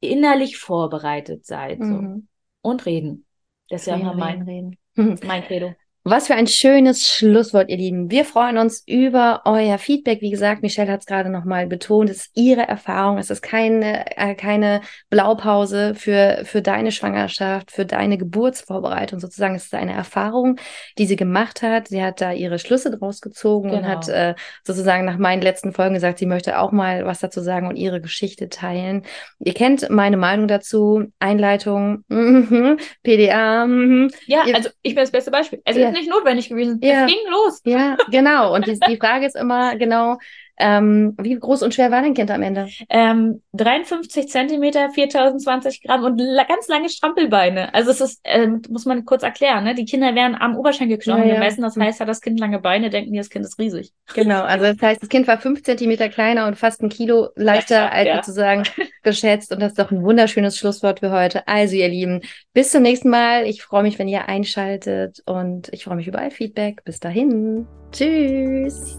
innerlich vorbereitet seid. So. Mhm. Und reden. Das ist ja immer mein, reden. mein Credo. Was für ein schönes Schlusswort, ihr Lieben. Wir freuen uns über euer Feedback. Wie gesagt, Michelle hat es gerade nochmal betont. Es ist ihre Erfahrung. Es ist keine, äh, keine Blaupause für, für deine Schwangerschaft, für deine Geburtsvorbereitung sozusagen. Es ist eine Erfahrung, die sie gemacht hat. Sie hat da ihre Schlüsse draus gezogen genau. und hat genau. äh, sozusagen nach meinen letzten Folgen gesagt, sie möchte auch mal was dazu sagen und ihre Geschichte teilen. Ihr kennt meine Meinung dazu. Einleitung, (laughs) PDA. Mm ja, also ich bin das beste Beispiel. Also ja nicht notwendig gewesen. Ja. Es ging los. Ja, genau. Und die, die Frage ist immer genau, ähm, wie groß und schwer war dein Kind am Ende? Ähm, 53 Zentimeter, 4020 Gramm und la ganz lange Strampelbeine. Also es ist, ähm, muss man kurz erklären, ne? Die Kinder werden am Oberschenkelknochen ja, ja. gemessen. Das heißt, hat das Kind lange Beine, denken die, das Kind ist riesig. Genau, (laughs) also das heißt, das Kind war fünf Zentimeter kleiner und fast ein Kilo leichter ja, als sozusagen geschätzt. Und das ist doch ein wunderschönes Schlusswort für heute. Also ihr Lieben, bis zum nächsten Mal. Ich freue mich, wenn ihr einschaltet und ich freue mich über all Feedback. Bis dahin. Tschüss.